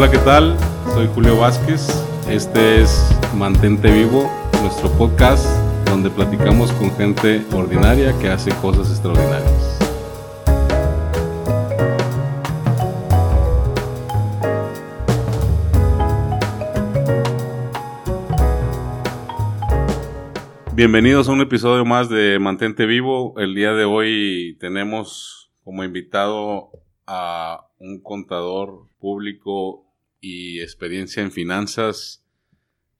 Hola, ¿qué tal? Soy Julio Vázquez. Este es Mantente Vivo, nuestro podcast donde platicamos con gente ordinaria que hace cosas extraordinarias. Bienvenidos a un episodio más de Mantente Vivo. El día de hoy tenemos como invitado a un contador público y experiencia en finanzas,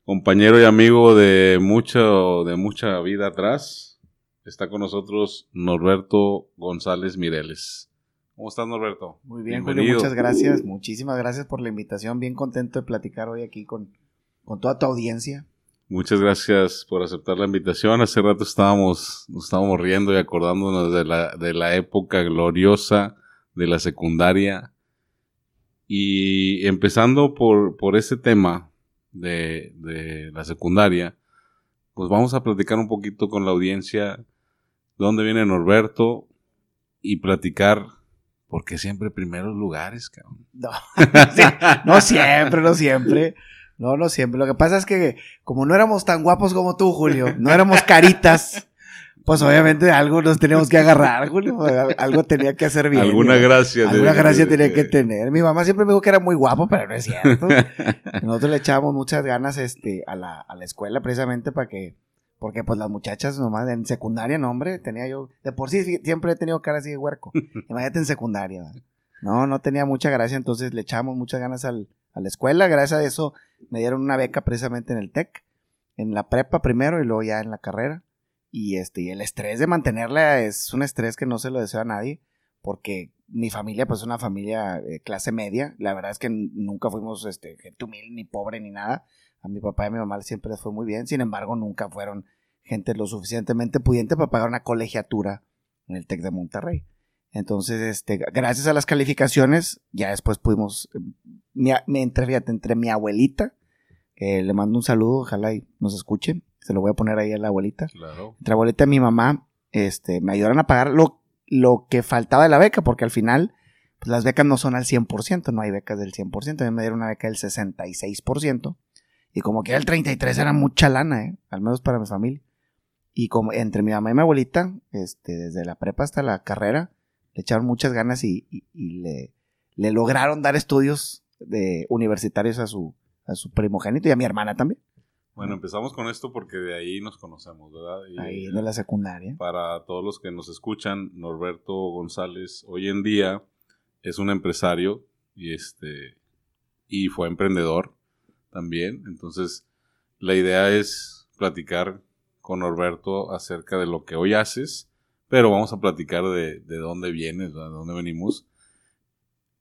compañero y amigo de mucho, de mucha vida atrás. Está con nosotros Norberto González Mireles. ¿Cómo estás, Norberto? Muy bien, Julio, muchas gracias. Muchísimas gracias por la invitación. Bien contento de platicar hoy aquí con, con toda tu audiencia. Muchas gracias por aceptar la invitación. Hace rato estábamos, nos estábamos riendo y acordándonos de la, de la época gloriosa de la secundaria. Y empezando por, por ese tema de, de la secundaria, pues vamos a platicar un poquito con la audiencia dónde viene Norberto y platicar porque siempre primeros lugares, cabrón. No, no siempre, no siempre. No, no siempre. Lo que pasa es que como no éramos tan guapos como tú, Julio, no éramos caritas, pues obviamente algo nos teníamos que agarrar, Julio. Algo tenía que hacer bien. Alguna gracia. Alguna gracia tenía que tener. Mi mamá siempre me dijo que era muy guapo, pero no es cierto. Nosotros le echábamos muchas ganas este, a, la, a la escuela precisamente para que... Porque pues las muchachas nomás en secundaria, no hombre, tenía yo... De por sí siempre he tenido cara así de huerco. Imagínate en secundaria. No, no tenía mucha gracia, entonces le echábamos muchas ganas al, a la escuela. Gracias a eso me dieron una beca precisamente en el TEC, en la prepa primero y luego ya en la carrera. Y este, y el estrés de mantenerla es un estrés que no se lo deseo a nadie, porque mi familia pues es una familia de clase media. La verdad es que nunca fuimos este, gente humilde, ni pobre, ni nada. A mi papá y a mi mamá siempre les fue muy bien. Sin embargo, nunca fueron gente lo suficientemente pudiente para pagar una colegiatura en el TEC de Monterrey. Entonces, este, gracias a las calificaciones, ya después pudimos, me entre, entre mi abuelita, que le mando un saludo, ojalá y nos escuchen, se lo voy a poner ahí a la abuelita. Claro. Entre abuelita y mi mamá, este, me ayudaron a pagar lo, lo que faltaba de la beca, porque al final, pues las becas no son al 100%, no hay becas del 100%, a mí me dieron una beca del 66%, y como que era el 33% era mucha lana, ¿eh? al menos para mi familia. Y como entre mi mamá y mi abuelita, este, desde la prepa hasta la carrera, le echaron muchas ganas y, le, le, lograron dar estudios de universitarios a su, a su primogénito y a mi hermana también. Bueno, empezamos con esto porque de ahí nos conocemos, ¿verdad? ahí de la secundaria. Para todos los que nos escuchan, Norberto González hoy en día es un empresario y este y fue emprendedor también. Entonces, la idea es platicar con Norberto acerca de lo que hoy haces pero vamos a platicar de, de dónde vienes, de dónde venimos.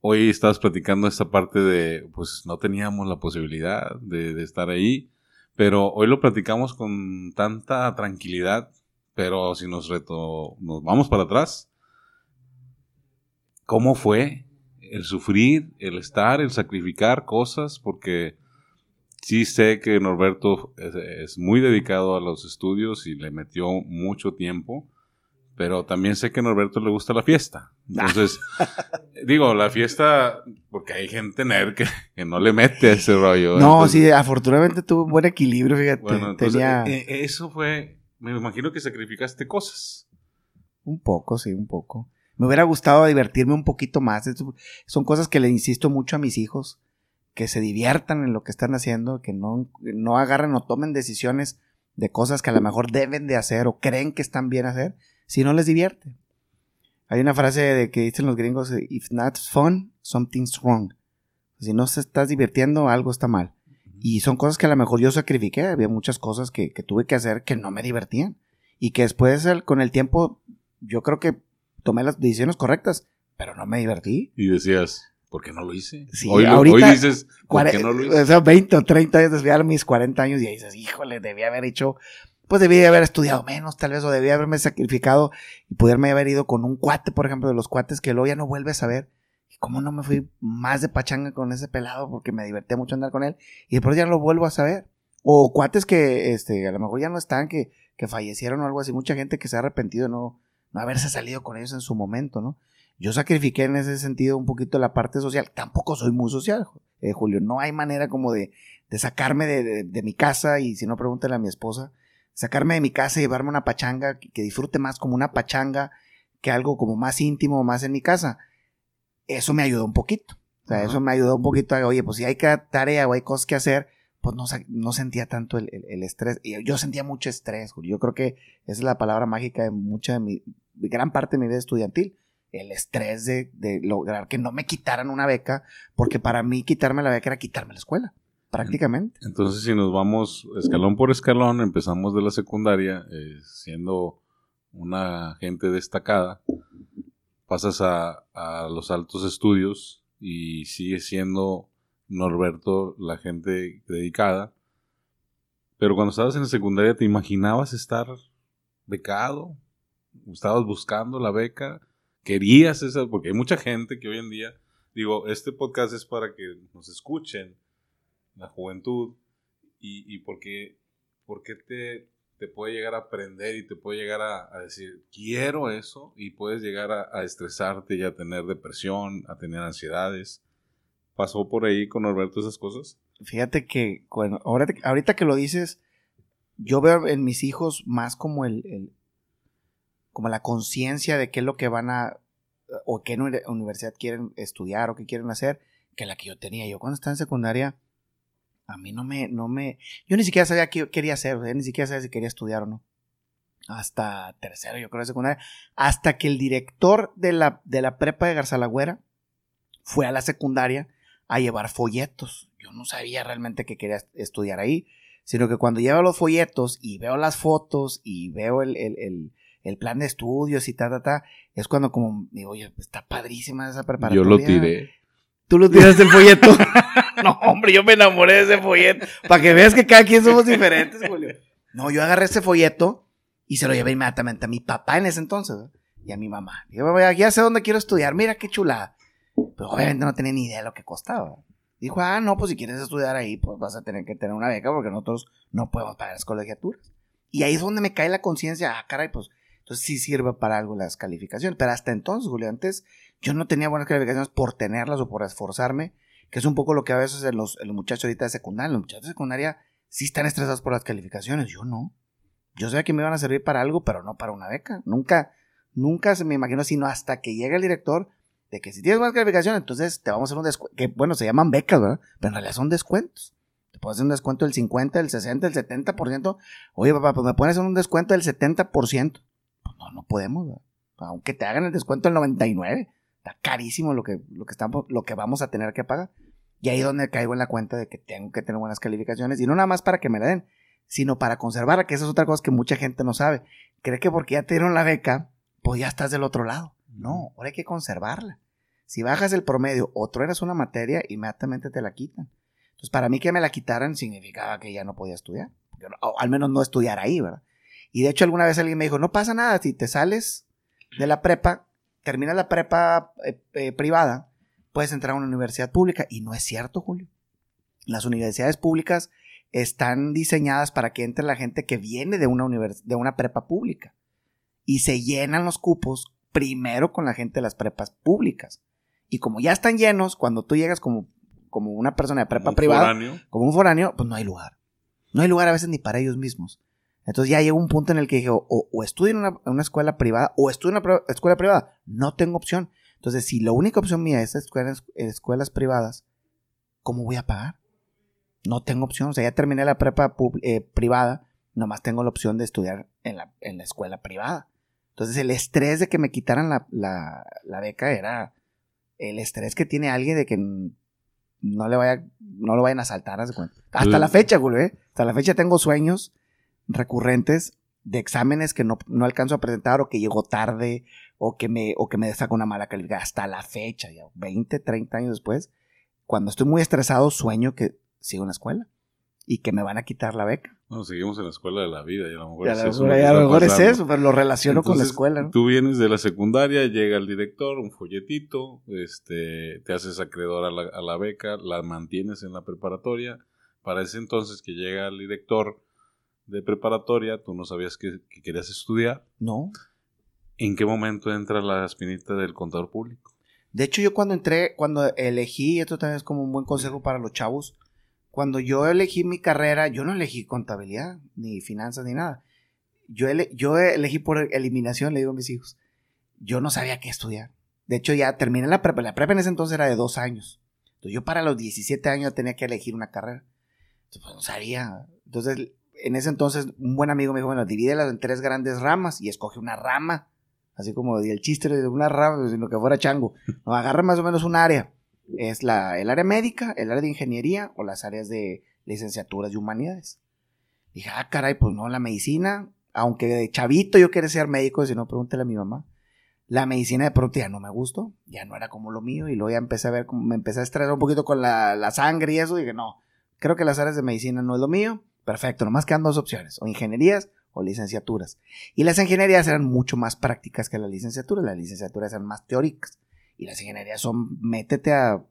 Hoy estabas platicando esta parte de, pues no teníamos la posibilidad de, de estar ahí, pero hoy lo platicamos con tanta tranquilidad, pero si nos reto, nos vamos para atrás, ¿cómo fue el sufrir, el estar, el sacrificar cosas? Porque sí sé que Norberto es, es muy dedicado a los estudios y le metió mucho tiempo pero también sé que a Norberto le gusta la fiesta. Entonces, digo, la fiesta, porque hay gente nerd que, que no le mete a ese rollo. No, sí, afortunadamente tuvo un buen equilibrio, fíjate. Bueno, Tenía... Eh, eh, eso fue, me imagino que sacrificaste cosas. Un poco, sí, un poco. Me hubiera gustado divertirme un poquito más. Son cosas que le insisto mucho a mis hijos, que se diviertan en lo que están haciendo, que no, no agarren o tomen decisiones de cosas que a lo mejor deben de hacer o creen que están bien hacer si no les divierte. Hay una frase de que dicen los gringos, if not fun, something's wrong. Si no se estás divirtiendo, algo está mal. Y son cosas que a lo mejor yo sacrifiqué, había muchas cosas que, tuve que hacer que no me divertían. Y que después con el tiempo yo creo que tomé las decisiones correctas, pero no me divertí. Y decías, ¿por qué no lo hice? Sí, hoy, ahorita, dices, ¿por qué no lo hice? O sea, 20 o 30 años después de mis 40 años y dices, híjole, debía haber hecho pues debía haber estudiado menos, tal vez, o debía haberme sacrificado y poderme haber ido con un cuate, por ejemplo, de los cuates que luego ya no vuelves a ver. Cómo no me fui más de pachanga con ese pelado porque me divertía mucho andar con él y después ya no lo vuelvo a saber. O cuates que, este, a lo mejor ya no están, que, que fallecieron o algo así. Mucha gente que se ha arrepentido de no, no haberse salido con ellos en su momento, ¿no? Yo sacrifiqué en ese sentido un poquito la parte social. Tampoco soy muy social. eh, Julio. No hay manera como de, de sacarme de, de, mi casa y si no, pregúntale a mi esposa. Sacarme de mi casa y llevarme una pachanga que, disfrute más como una pachanga que algo como más íntimo, más en mi casa. Eso me ayudó un poquito. O sea, eso me ayudó un poquito a, oye, pues si hay tarea o hay cosas que hacer, pues no, no sentía tanto el, el, estrés. Y yo sentía mucho estrés, Julio. Yo creo que esa es la palabra mágica de mucha de mi, gran parte de mi vida estudiantil. El estrés de, de, lograr que no me quitaran una beca, porque para mí quitarme la beca era quitarme la escuela, prácticamente. Entonces, si nos vamos escalón por escalón, empezamos de la secundaria, eh, siendo una gente destacada, pasas a, a los altos estudios y sigues siendo Norberto la gente dedicada. Pero cuando estabas en la secundaria, ¿te imaginabas estar becado? ¿Estabas buscando la beca? ¿Querías esa? Porque hay mucha gente que hoy en día, digo, este podcast es para que nos escuchen, la juventud, y, y porque, porque te, te puede llegar a aprender y te puede llegar a, decir, quiero eso, y puedes llegar a, a, estresarte y a tener depresión, a tener ansiedades pasó por ahí con Norberto esas cosas? Fíjate que, bueno, ahorita, que lo dices, yo veo en mis hijos más como el, como la conciencia de qué es lo que van a, o qué universidad quieren estudiar o qué quieren hacer, que la que yo tenía. Yo cuando estaba en secundaria, a mí no me, no me, yo ni siquiera sabía qué quería hacer, ni siquiera sabía si quería estudiar o no. Hasta tercero, yo creo, de secundaria. Hasta que el director de la, de la prepa de Garzalagüera fue a la secundaria a llevar folletos. Yo no sabía realmente que quería estudiar ahí, sino que cuando llevo los folletos y veo las fotos y veo el, el, el, plan de estudios y ta, ta, ta, es cuando como digo, oye, está padrísima esa preparatoria. Yo lo tiré. Tú lo tiraste el folleto. no, hombre, yo me enamoré de ese folleto. Para que veas que cada quien somos diferentes, Julio. No, yo agarré ese folleto y se lo llevé inmediatamente a mi papá en ese entonces y a mi mamá. Yo ya sé dónde quiero estudiar, mira qué chulada. Pero obviamente no tenía ni idea de lo que costaba. Dijo, ah, no, pues si quieres estudiar ahí, pues vas a tener que tener una beca porque nosotros no podemos pagar las colegiaturas. Y ahí es donde me cae la conciencia, ah, caray, pues entonces sí sirve para algo las calificaciones. Pero hasta entonces, Julio, antes yo no tenía buenas calificaciones por tenerlas o por esforzarme, que es un poco lo que a veces en los, muchachos ahorita de secundaria, los muchachos de secundaria sí están estresados por las calificaciones, yo no. Yo sabía que me iban a servir para algo, pero no para una beca. Nunca, nunca se me imaginó, sino hasta que llega el director de que si tienes buena calificación, entonces te vamos a hacer un descuento, que bueno, se llaman becas, ¿verdad? Pero en realidad son descuentos. Te puedes hacer un descuento del 50, del 60, del 70%. Oye, papá, pues me puedes hacer un descuento del 70%. Pues no, no podemos, ¿verdad? Aunque te hagan el descuento del 99, está carísimo lo que, lo que, estamos, lo que vamos a tener que pagar. Y ahí es donde caigo en la cuenta de que tengo que tener buenas calificaciones. Y no nada más para que me la den, sino para conservarla, que esa es otra cosa que mucha gente no sabe. Cree que porque ya te dieron la beca, pues ya estás del otro lado. No, ahora hay que conservarla. Si bajas el promedio o eras una materia, inmediatamente te la quitan. Entonces, para mí que me la quitaran significaba que ya no podía estudiar. O al menos no estudiar ahí, ¿verdad? Y de hecho, alguna vez alguien me dijo, no pasa nada, si te sales de la prepa, terminas la prepa eh, eh, privada, puedes entrar a una universidad pública. Y no es cierto, Julio. Las universidades públicas están diseñadas para que entre la gente que viene de una, de una prepa pública. Y se llenan los cupos primero con la gente de las prepas públicas. Y como ya están llenos, cuando tú llegas como, como una persona de prepa privada, como un foráneo, pues no hay lugar. No hay lugar a veces ni para ellos mismos. Entonces ya llegó un punto en el que dije, o, estudio en una, escuela privada o estudio en una escuela privada. No tengo opción. Entonces, si la única opción mía es escuelas, escuelas privadas, ¿cómo voy a pagar? No tengo opción. O sea, ya terminé la prepa eh, privada, nomás tengo la opción de estudiar en la, en la escuela privada. Entonces el estrés de que me quitaran la, la, beca era el estrés que tiene alguien de que no le vaya, no lo vayan a saltar. Hasta la fecha, güey. ¿eh? Hasta la fecha tengo sueños recurrentes de exámenes que no, alcanzo a presentar o que llego tarde o que me, o que me saco una mala calidad. Hasta la fecha, ya 20, 30 años después, cuando estoy muy estresado, sueño que sigo en la escuela y que me van a quitar la beca. No, seguimos en la escuela de la vida y a lo mejor es eso. a lo mejor es eso, pero lo relaciono con la escuela. Tú vienes de la secundaria, llega el director, un folletito, este, te haces acreedor a la, a la beca, la mantienes en la preparatoria. Para ese entonces que llega el director de preparatoria, tú no sabías que, querías estudiar. No. ¿En qué momento entra la espinita del contador público? De hecho, yo cuando entré, cuando elegí, esto también es como un buen consejo para los chavos, cuando yo elegí mi carrera, yo no elegí contabilidad, ni finanzas, ni nada. Yo, yo elegí por eliminación, le digo a mis hijos. Yo no sabía qué estudiar. De hecho, ya terminé la prepa. La prepa en ese entonces era de dos años. Entonces, yo para los 17 años tenía que elegir una carrera. Entonces, pues, no sabía. Entonces, en ese entonces, un buen amigo me dijo, bueno, divídelas en tres grandes ramas y escoge una rama. Así como el chiste de una rama, sino que fuera chango. No, agarra más o menos un área. Es la, el área médica, el área de ingeniería o las áreas de licenciaturas y humanidades. Dije, ah, caray, pues no, la medicina, aunque de chavito yo quería ser médico, si no, pregúntele a mi mamá la medicina de pronto ya no me gustó, ya no era como lo mío y luego ya empecé a ver, como me empecé a estresar un poquito con la, sangre y eso y dije, no, creo que las áreas de medicina no es lo mío, perfecto, nomás quedan dos opciones, o ingenierías o licenciaturas. Y las ingenierías eran mucho más prácticas que las licenciaturas, las licenciaturas eran más teóricas y las ingenierías son, métete a,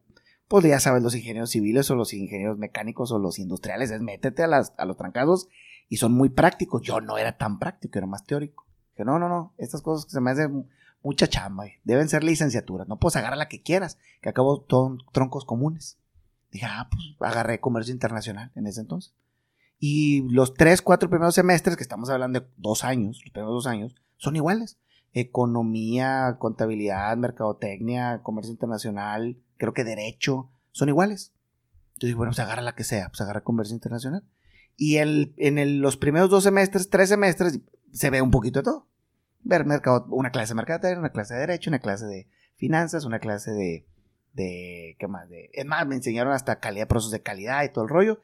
pues ya sabes, los ingenieros civiles o los ingenieros mecánicos o los industriales, es métete a, las, a los trancados y son muy prácticos. Yo no era tan práctico, era más teórico. Que no, no, no, estas cosas que se me hacen mucha chamba. Deben ser licenciaturas. No puedes agarrar la que quieras, que acabo son troncos comunes. Dije, ah, pues agarré comercio internacional en ese entonces. Y los tres, cuatro primeros semestres, que estamos hablando de dos años, los primeros dos años, son iguales. Economía, contabilidad, mercadotecnia, comercio internacional, creo que derecho, son iguales. Entonces, bueno, pues agarra la que sea, pues agarra comercio internacional. Y el, en los primeros dos semestres, tres semestres, se ve un poquito de todo ver mercado, una clase de mercadotecnia, una clase de derecho, una clase de finanzas, una clase de, de, ¿qué más? De, es más, me enseñaron hasta calidad, procesos de calidad y todo el rollo.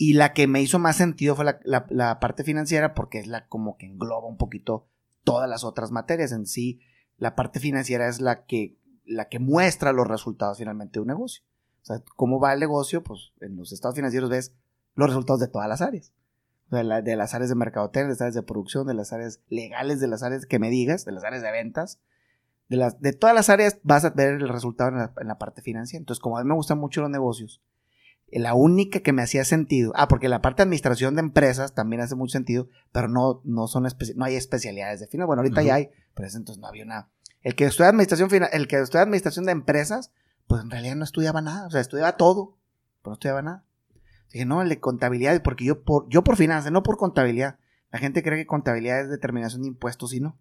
Y la que me hizo más sentido fue la, la, parte financiera porque es la como que engloba un poquito todas las otras materias en sí. La parte financiera es la que, la que muestra los resultados finalmente de un negocio. O sea, cómo va el negocio, pues en los estados financieros ves los resultados de todas las áreas de, las áreas de mercadotecnia, de las áreas de producción, de las áreas legales, de las áreas que me digas, de las áreas de ventas. De, las, de todas las áreas vas a ver el resultado en la, parte financiera. Entonces, como a mí me gustan mucho los negocios, la única que me hacía sentido, ah, porque la parte de administración de empresas también hace mucho sentido, pero no, no, son no hay especialidades de finanzas. Bueno, ahorita ya hay, pero entonces no había una. El que estudia administración, el que estudia administración de empresas, pues en realidad no estudiaba nada, o sea, estudiaba todo, pero no estudiaba nada. Dije, no, el de contabilidad, porque yo por, yo por finanzas, no por contabilidad. La gente cree que contabilidad es determinación de impuestos y no.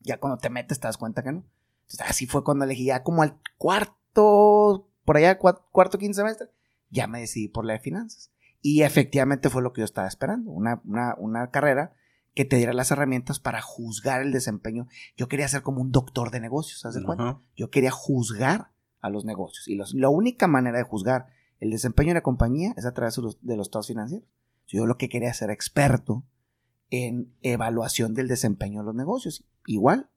Ya cuando te metes te das cuenta que no. Entonces, así fue cuando elegí ya como al cuarto, por allá, cuarto, quince semestre, ya me decidí por la de finanzas. Y efectivamente fue lo que yo estaba esperando, una, una, carrera que te diera las herramientas para juzgar el desempeño. Yo quería ser como un doctor de negocios, ¿sabes de cuenta? Yo quería juzgar a los negocios. Y la única manera de juzgar el desempeño de la compañía es a través de los, de estados financieros. Yo lo que quería ser experto en evaluación del desempeño de los negocios. Igual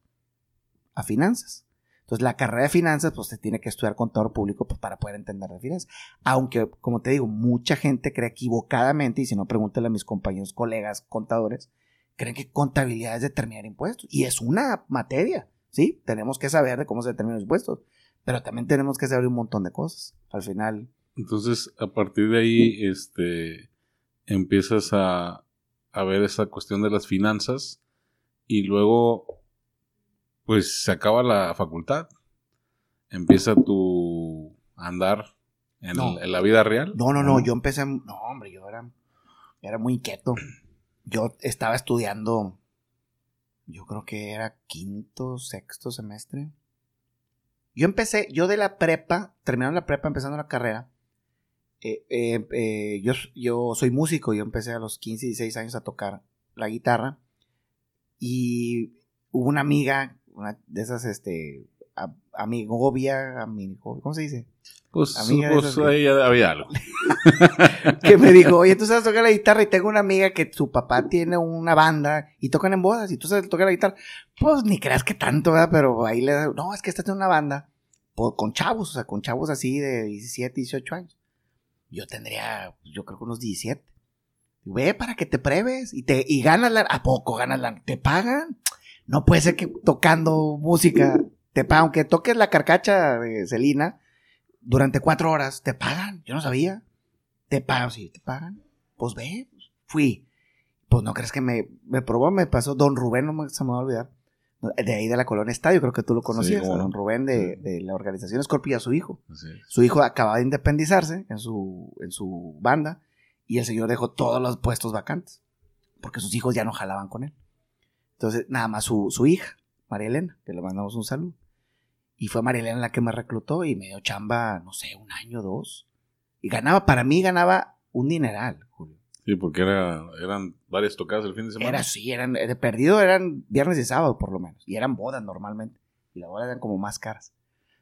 a finanzas. Entonces, la carrera de finanzas, pues se tiene que estudiar contador público pues, para poder entender de finanzas. Aunque, como te digo, mucha gente cree equivocadamente, y si no, pregúntale a mis compañeros, colegas, contadores, creen que contabilidad es determinar impuestos. Y es una materia, ¿sí? Tenemos que saber de cómo se determinan los impuestos. Pero también tenemos que saber un montón de cosas. Al final, entonces, a partir de ahí, este, empiezas a, a ver esa cuestión de las finanzas y luego, pues, se acaba la facultad. Empieza tu andar en, la vida real. No, no, no, yo empecé, no, hombre, yo era, era muy inquieto. Yo estaba estudiando, yo creo que era quinto, sexto semestre. Yo empecé, yo de la prepa, terminando la prepa, empezando la carrera, eh, eh, eh, yo, yo soy músico, yo empecé a los 15, 16 años a tocar la guitarra y hubo una amiga, una de esas, este, amigovia, ¿cómo se dice? Pues, pues ahí había algo. que me dijo, oye, tú sabes tocar la guitarra y tengo una amiga que su papá tiene una banda y tocan en bodas y tú sabes tocar la guitarra. Pues ni creas que tanto, ¿verdad? Pero ahí le no, es que esta tiene una banda pues, con chavos, o sea, con chavos así de 17, 18 años yo tendría, yo creo que unos 17. Ve para que te pruebes y, te, y ganas la, ¿a poco ganas la, te pagan? No puede ser que tocando música te pagan, aunque toques la carcacha de Celina durante cuatro horas, te pagan, yo no sabía. Te pagan, sí, te pagan. Pues ve, fui. Pues no crees que me, me probó, me pasó, don Rubén, no me, se me va a olvidar. De ahí de la colonia Estadio, creo que tú lo conocías, don Rubén de, de la organización Escorpio, su hijo. Su hijo acababa de independizarse en su, en su banda y el señor dejó todos los puestos vacantes porque sus hijos ya no jalaban con él. Entonces, nada más su, su hija, María Elena, que le mandamos un saludo. Y fue María Elena la que me reclutó y me dio chamba, no sé, un año, dos. Y ganaba, para mí ganaba un dineral, Julio. Sí, porque era, eran varias tocadas el fin de semana. Era así, eran, de perdido eran viernes y sábado por lo menos. Y eran bodas normalmente. Y las bodas eran como más caras.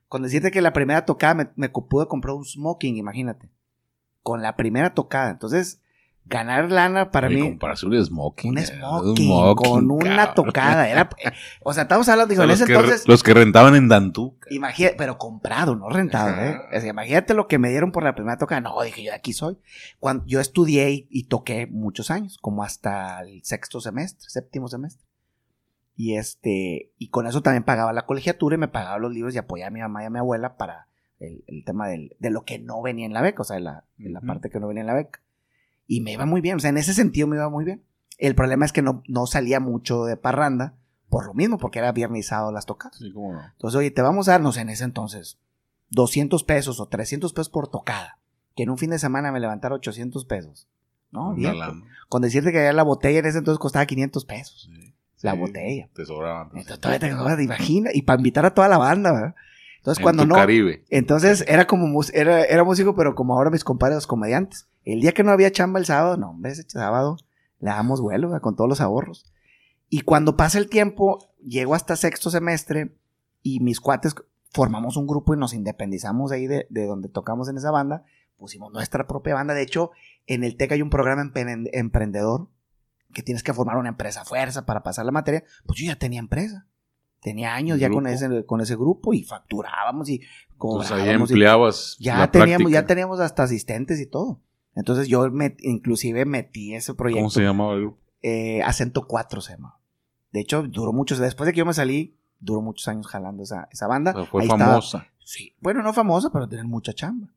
Con decirte que la primera tocada me, me pude comprar un smoking, imagínate. Con la primera tocada. Entonces, ganar lana para mí. comprarse un smoking. Un eh, smoking, un con una tocada. Era, o sea, estamos hablando, digo, en ese que, entonces. los que rentaban en Dantú. Imagínate, pero comprado, no rentado, ¿eh? O sea, imagínate lo que me dieron por la primera tocada. No, dije, yo de aquí soy. Cuando yo estudié y, y toqué muchos años, como hasta el sexto semestre, séptimo semestre. Y este, y con eso también pagaba la colegiatura y me pagaba los libros y apoyaba a mi mamá y a mi abuela para el, el tema del- de lo que no venía en la beca, o sea, de la, de la parte que no venía en la beca. Y me iba muy bien, o sea, en ese sentido me iba muy bien. El problema es que no, no salía mucho de parranda por lo mismo, porque era viernes y sábado las tocadas. Sí, cómo no. Entonces, oye, te vamos a darnos en ese entonces 200 pesos o 300 pesos por tocada. Que en un fin de semana me levantara 800 pesos. No, bien. Con decirte que ya la botella en ese entonces costaba 500 pesos. Sí. La Sí, botella. Te sobraban. Entonces, todavía te te imaginas. Y para invitar a toda la banda, ¿verdad? Entonces, En cuando no. Caribe. Entonces, era como era, era músico, pero como ahora mis compadres, los comediantes. El día que no había chamba el sábado, no, hombre, ese sábado le damos vuelo, ¿verdad? con todos los ahorros. Y cuando pasa el tiempo, llego hasta sexto semestre y mis cuates formamos un grupo y nos independizamos de ahí de, de donde tocamos en esa banda. Pusimos nuestra propia banda. De hecho, en el TEC hay un programa empren- emprendedor que tienes que formar una empresa a fuerza para pasar la materia. Pues yo ya tenía empresa. Tenía años ya con ese, con ese grupo y facturábamos y Entonces ahí cobrábamos y empleabas ya teníamos, ya teníamos hasta asistentes y todo. Entonces yo me, inclusive metí ese proyecto. ¿Cómo se llamaba el? Eh, Acento 4 se llama. De hecho, duró muchos, después de que yo me salí, duró muchos años jalando esa, esa banda. O sea, fue Ahí estaba- famosa. sí, bueno, no famosa, pero tener mucha chamba.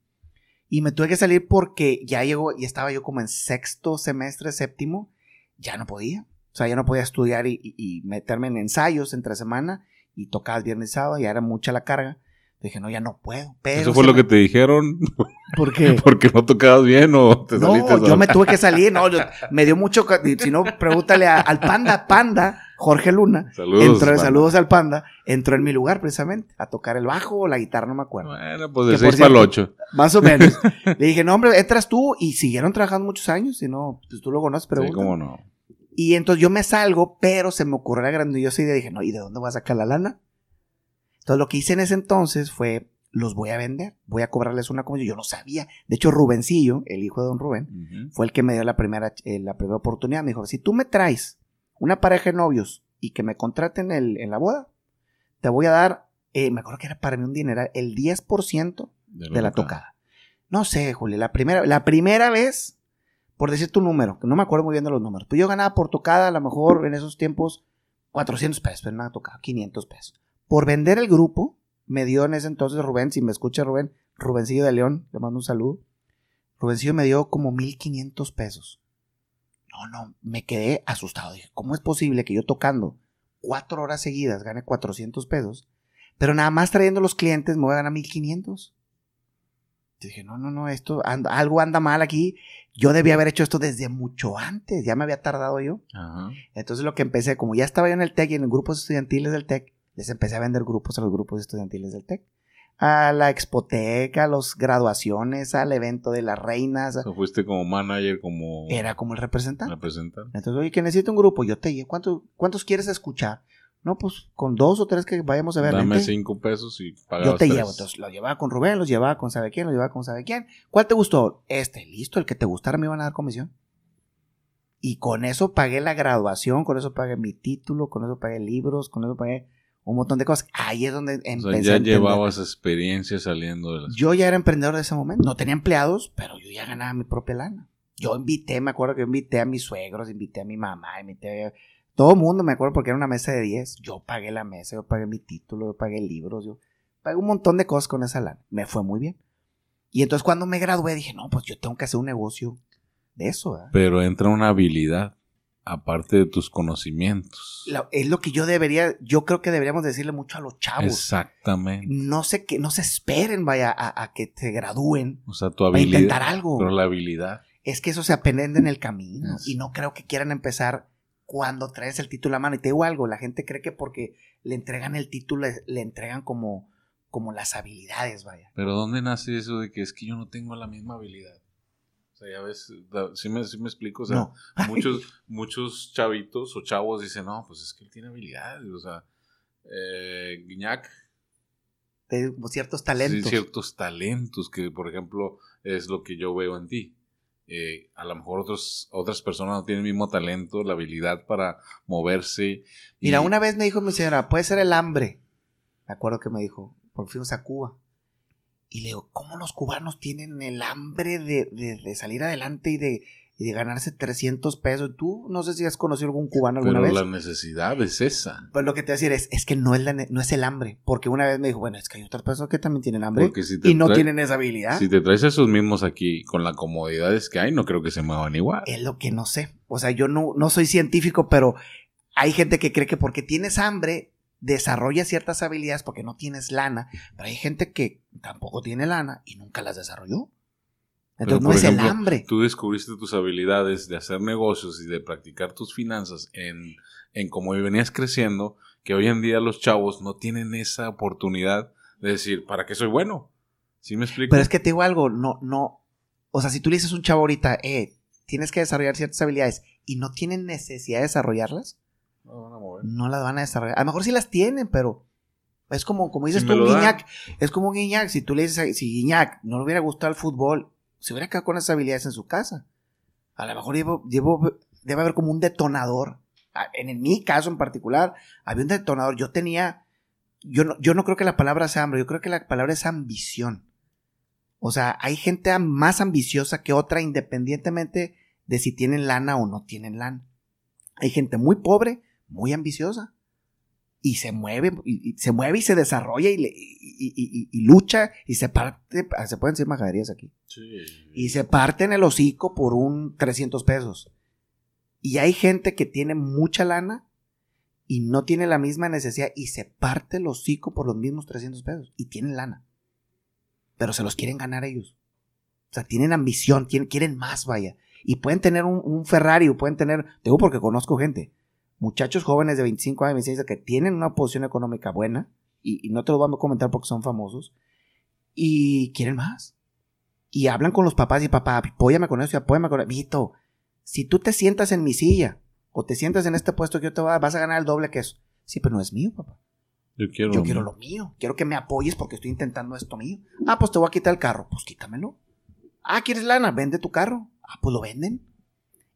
Y me tuve que salir porque ya llegó, y estaba yo como en sexto semestre, séptimo, ya no podía. O sea, ya no podía estudiar y, y- y meterme en ensayos entre semana y tocar viernes y sábado, ya era mucha la carga. Dije, no, ya no puedo. Pero ¿Eso fue lo me- que te dijeron? ¿Por qué? ¿Porque no tocabas bien o te saliste No, yo me tuve que salir, no, yo- me dio mucho, si no, pregúntale a- al panda, panda, Jorge Luna, Saludos. entró, saludos al panda, entró en mi lugar precisamente, a tocar el bajo o la guitarra, no me acuerdo, Bueno, pues de Que por 6 para el cierto- 8. más o menos. Le dije, no, hombre, entras tú, y siguieron trabajando muchos años, y no, pues tú lo conoces, pero... Sí, cómo no. Y entonces yo me salgo, pero se me ocurrió la grandiosa idea, dije, no, ¿y de dónde voy a sacar la lana? Entonces lo que hice en ese entonces fue, los voy a vender, voy a cobrarles una comisión, yo no sabía, de hecho Rubencillo, el hijo de don Rubén, Ujú. fue el que me dio la primera, eh, la primera oportunidad. Me dijo, si tú me traes una pareja de novios y que me contraten el- en la boda, te voy a dar, eh, me acuerdo que era para mí un dineral, el 10% de la tocada. No sé, Julio, la primera, la primera vez, por decir tu número, que no me acuerdo muy bien de los números, pues yo ganaba por tocada, a lo mejor en esos tiempos, 400 pesos, pero nada tocada, 500 pesos. Por vender el grupo, me dio en ese entonces Rubén, si me escucha Rubén, Rubencillo de León, le mando un saludo. Rubencillo me dio como 1500 pesos. No, no, me quedé asustado. Dije, ¿cómo es posible que yo tocando cuatro horas seguidas gane 400 pesos, pero nada más trayendo los clientes me voy a ganar 1500? Dije, no, no, no, esto, anda- algo anda mal aquí. Yo debía haber hecho esto desde mucho antes, ya me había tardado yo. Ajá. Entonces lo que empecé, como ya estaba yo en el TEC y en los grupos estudiantiles del TEC, les empecé a vender grupos a los grupos estudiantiles del TEC. A la expoteca, a las graduaciones, al evento de las reinas. O sea, fuiste como manager, como Era como el representante. representante. Entonces, oye, que necesito un grupo, yo te llevo. ¿Cuánto- ¿Cuántos quieres escuchar? No, pues con dos o tres que vayamos a ver. Dame. 5 pesos y pagabas Yo te tres. llevo. Entonces, lo llevaba con Rubén, los llevaba con sabe quién, los llevaba con sabe quién. ¿Cuál te gustó? Este, listo, el que te gustara me iban a dar comisión. Y con eso pagué la graduación, con eso pagué mi título, con eso pagué libros, con eso pagué un montón de cosas. Ahí es donde O empecé. sea, a ya entender. llevabas experiencia saliendo de las... Yo ya era emprendedor de ese momento. No tenía empleados, pero yo ya ganaba mi propia lana. Yo invité, me acuerdo que yo invité a mis suegros, invité a mi mamá, invité a todo el mundo, me acuerdo, porque era una mesa de 10. Yo pagué la mesa, yo pagué mi título, yo pagué libros, yo pagué un montón de cosas con esa lana. Me fue muy bien. Y entonces cuando me gradué dije, no, pues yo tengo que hacer un negocio de eso. ¿verdad? Pero entra una habilidad. Aparte de tus conocimientos. La- es lo que yo debería, yo creo que deberíamos decirle mucho a los chavos. Exactamente. No sé que, no se esperen, vaya, a, a que se gradúen O sea, tu habilidad. intentar algo. Pero la habilidad. Es que eso se aprende en el camino. Y no creo que quieran empezar cuando traes el título a mano. Y te digo algo, la gente cree que porque le entregan el título, le, le entregan como, como las habilidades, vaya. Pero ¿dónde nace eso de que es que yo no tengo la misma habilidad? Sea, ya ves, da- sí me, sí me explico. O sea, no. muchos, muchos chavitos o chavos dicen, no, pues es que él tiene habilidades. O sea, eh, Guiñac, digo, ciertos talentos. sí, ciertos talentos que, por ejemplo, es lo que yo veo en ti. Eh, a lo mejor otros, otras personas no tienen el mismo talento, la habilidad para moverse. Mira, y- una vez me dijo mi señora, puede ser el hambre. Me acuerdo que me dijo, porque fuimos a Cuba. Y le digo, ¿cómo los cubanos tienen el hambre de, de- de salir adelante y de, y de ganarse 300 pesos? Tú no sé si has conocido algún cubano alguna Pero vez. la necesidad es esa. Pues lo que te voy a decir es, es que no es, la no es el hambre. Porque una vez me dijo, bueno, es que hay otras personas que también tienen hambre si y no tienen esa habilidad. Si te traes a esos mismos aquí con las comodidades que hay, no creo que se muevan igual. Es lo que no sé. O sea, yo no, no soy científico, pero hay gente que cree que porque tienes hambre, desarrollas ciertas habilidades porque no tienes lana. Pero hay gente que tampoco tiene lana y nunca las desarrolló. Entonces no es ejemplo, el hambre. Tú descubriste tus habilidades de hacer negocios y de practicar tus finanzas en, en cómo venías creciendo, que hoy en día los chavos no tienen esa oportunidad de decir, ¿para qué soy bueno? ¿Sí me explico? Pero es que te digo algo, no, no. O sea, si tú le dices a un chavo ahorita, eh, tienes que desarrollar ciertas habilidades y no tienen necesidad de desarrollarlas, No van a mover. no las van a desarrollar. A lo mejor sí las tienen, pero es como, como dices Si tú. Guiñac. Es como un Guiñac. Si tú le dices, a- si Guiñac no le hubiera gustado el fútbol, se hubiera quedado con esas habilidades en su casa. A lo mejor llevo, llevo- debe haber como un detonador. Ah, En, en mi caso en particular, había un detonador. Yo tenía, yo no, yo no creo que la palabra sea hambre, yo creo que la palabra es ambición. O sea, hay gente más ambiciosa que otra independientemente de si tienen lana o no tienen lana. Hay gente muy pobre, muy ambiciosa. Y se mueve, y, y se mueve y se desarrolla y, le- y- y- y- y lucha y se parte, ah, se pueden decir majaderías aquí. Sí. Y se parte en el hocico por un 300 pesos. Y hay gente que tiene mucha lana y no tiene la misma necesidad y se parte el hocico por los mismos 300 pesos. Y tienen lana. Pero se los quieren ganar ellos. O sea, tienen ambición, tienen, quieren más, vaya. Y pueden tener un, un Ferrari o pueden tener, digo porque conozco gente, muchachos jóvenes de 25 años, 26 que tienen una posición económica buena, y, y no te lo voy a comentar porque son famosos, y quieren más. Y hablan con los papás y papá, apóyame con eso y apóyame con eso. Vito, si tú te sientas en mi silla o te sientas en este puesto que yo te voy a dar, vas a ganar el doble que eso. Sí, pero no es mío, papá. Yo quiero. Yo quiero lo mío. Quiero que me apoyes porque estoy intentando esto mío. Ah, pues te voy a quitar el carro. Pues quítamelo. Ah, ¿quieres lana? Vende tu carro. Ah, pues lo venden.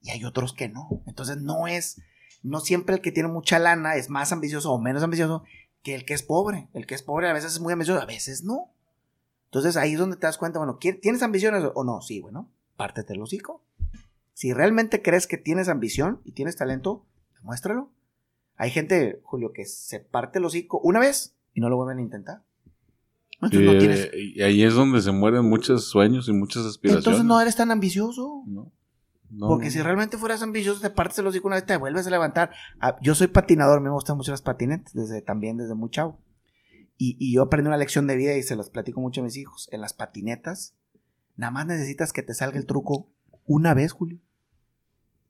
Y hay otros que no. Entonces no es, no siempre el que tiene mucha lana es más ambicioso o menos ambicioso que el que es pobre. El que es pobre a veces es muy ambicioso, a veces no. Entonces ahí es donde te das cuenta, bueno, ¿qui- ¿tienes ambiciones o no? Sí, bueno, pártete el hocico. Si realmente crees que tienes ambición y tienes talento, demuéstralo. Hay gente, Julio, que se parte el hocico una vez y no lo vuelven a intentar. Entonces, no, Eh, tienes- y ahí es donde se mueren muchos sueños y muchas aspiraciones. entonces no eres tan ambicioso. No. No, Porque no, si realmente fueras ambicioso, te partes el hocico una vez, te vuelves a levantar. Ah, yo soy patinador, me gustan mucho las patinetas, desde, también desde muy chavo. Y, y yo aprendí una lección de vida y se las platico mucho a mis hijos. En las patinetas, nada más necesitas que te salga el truco una vez, Julio.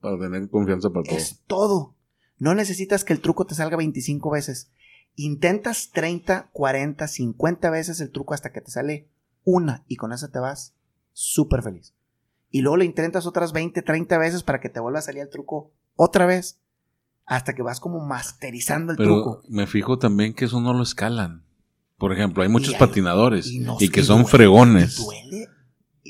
Para tener confianza para todo. Es todo. No necesitas que el truco te salga 25 veces. Intentas 30, 40, 50 veces el truco hasta que te sale una y con esa te vas súper feliz. Y luego lo intentas otras 20, 30 veces para que te vuelva a salir el truco otra vez hasta que vas como masterizando el Pero truco. me fijo también que eso no lo escalan. Por ejemplo, hay muchos hay- patinadores y, nos- que y son duele, fregones. duele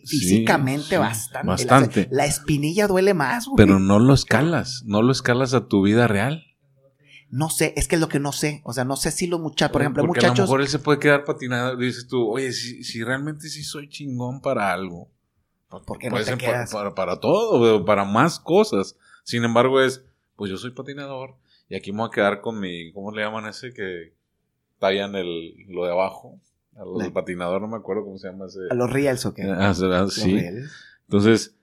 físicamente sí, bastante. bastante. La, la espinilla duele más, güey. Pero no lo escalas, no lo escalas a tu vida real. No sé, es que es lo que no sé. O sea, no sé si los muchachos, por ejemplo, hay Porque a lo muchachos. mejor él se puede quedar patinado. Dices tú, oye, si, si realmente sí soy chingón para algo. ¿Por qué no puede te ser para, quedas? para, para todo, para más cosas. Sin embargo, es, pues yo soy patinador y aquí me voy a quedar con mi, ¿cómo le llaman ese que tallan el, lo de abajo? A los del patinador, no me acuerdo cómo se llama ese. A los reels o qué. Ah, sí. Entonces,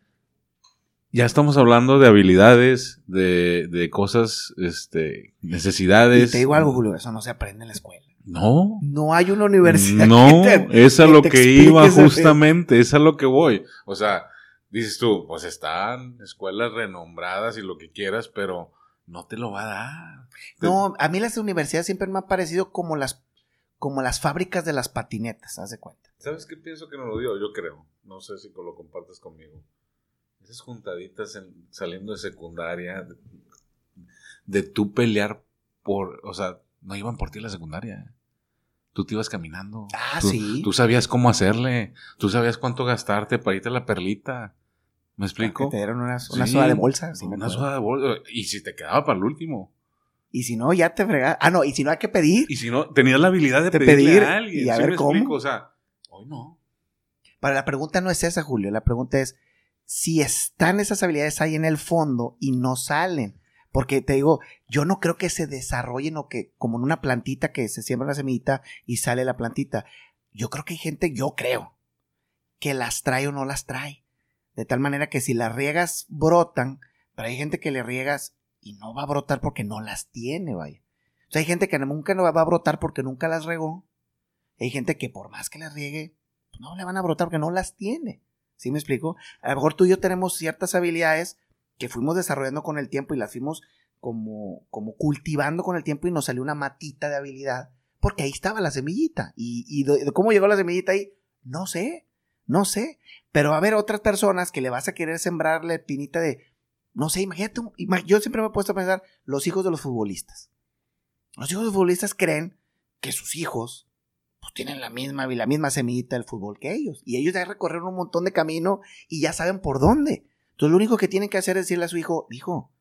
ya estamos hablando de habilidades, de, de cosas, este, necesidades. Y te digo algo, Julio, eso no se aprende en la escuela. No. No hay una universidad. No, que te- es a que lo que iba justamente, es a lo que voy. O sea, dices tú, pues están escuelas renombradas y lo que quieras, pero no te lo va a dar. No, a mí las universidades siempre me han parecido como las, como las fábricas de las patinetas, haz de cuenta. ¿Sabes qué pienso que no lo dio? Yo creo. No sé si lo compartes conmigo. Esas juntaditas en- saliendo de secundaria, de, de tú pelear por, o sea, no iban por ti a la secundaria. Tú te ibas caminando. Ah, Tú- sí. Tú sabías cómo hacerle. Tú sabías cuánto gastarte para irte a la perlita. ¿Me explico? te dieron una, una Sí, soda de bolsa. me una soda de bolsa. Y si te quedaba para el último. Y si no, ya te fregas. Ah, no, y si no hay que pedir. Y si no, tenías la habilidad de, De pedirle pedir a alguien. y a ¿sí ver cómo. explico? O sea, hoy no. Para la pregunta no es esa, Julio. La pregunta es si están esas habilidades ahí en el fondo y no salen. Porque te digo, yo no creo que se desarrollen o que, como en una plantita que se siembra una semillita y sale la plantita. Yo creo que hay gente, yo creo, que las trae o no las trae. De tal manera que si las riegas, brotan, pero hay gente que le riegas y no va a brotar porque no las tiene, vaya. O sea, hay gente que nunca no va a brotar porque nunca las regó. Hay gente que por más que las riegue, no le van a brotar porque no las tiene. ¿Sí me explico? A lo mejor tú y yo tenemos ciertas habilidades que fuimos desarrollando con el tiempo y las fuimos como, como cultivando con el tiempo y nos salió una matita de habilidad porque ahí estaba la semillita. Y, y de- cómo llegó la semillita ahí, no sé, no sé. Pero va a haber otras personas que le vas a querer sembrarle pinita de, no sé, imagínate, yo siempre me he puesto a pensar los hijos de los futbolistas. Los hijos de los futbolistas creen que sus hijos pues tienen la misma, la misma semillita del fútbol que ellos. Y ellos ya recorrieron un montón de camino y ya saben por dónde. Entonces lo único que tienen que hacer es decirle a su hijo, hijo,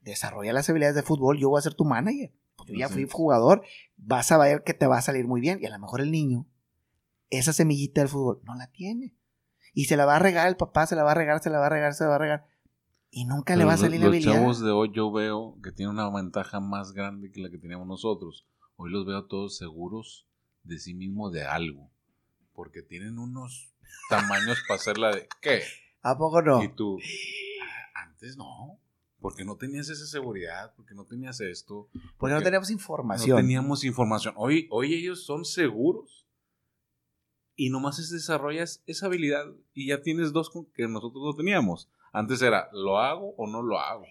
desarrolla las habilidades de fútbol, yo voy a ser tu manager. Pues yo ya fui jugador, vas a ver que te va a salir muy bien. Y a lo mejor el niño, esa semillita del fútbol, no la tiene. Y se la va a regar el papá, se la va a regar, se la va a regar, se la va a regar. Y nunca le va a los- salir la los habilidad. chavos de hoy yo veo que tienen una ventaja más grande que la que teníamos nosotros. Hoy los veo todos seguros de sí mismos de algo. Porque tienen unos tamaños para hacer la de... ¿Qué? ¿A poco no? Y tú... "Ah, Antes no. Porque no tenías esa seguridad, porque no tenías esto. Porque no porque teníamos información. No teníamos información. Hoy, hoy ellos son seguros y nomás es desarrollas esa habilidad y ya tienes dos que nosotros no teníamos. Antes era, ¿lo hago o no lo hago?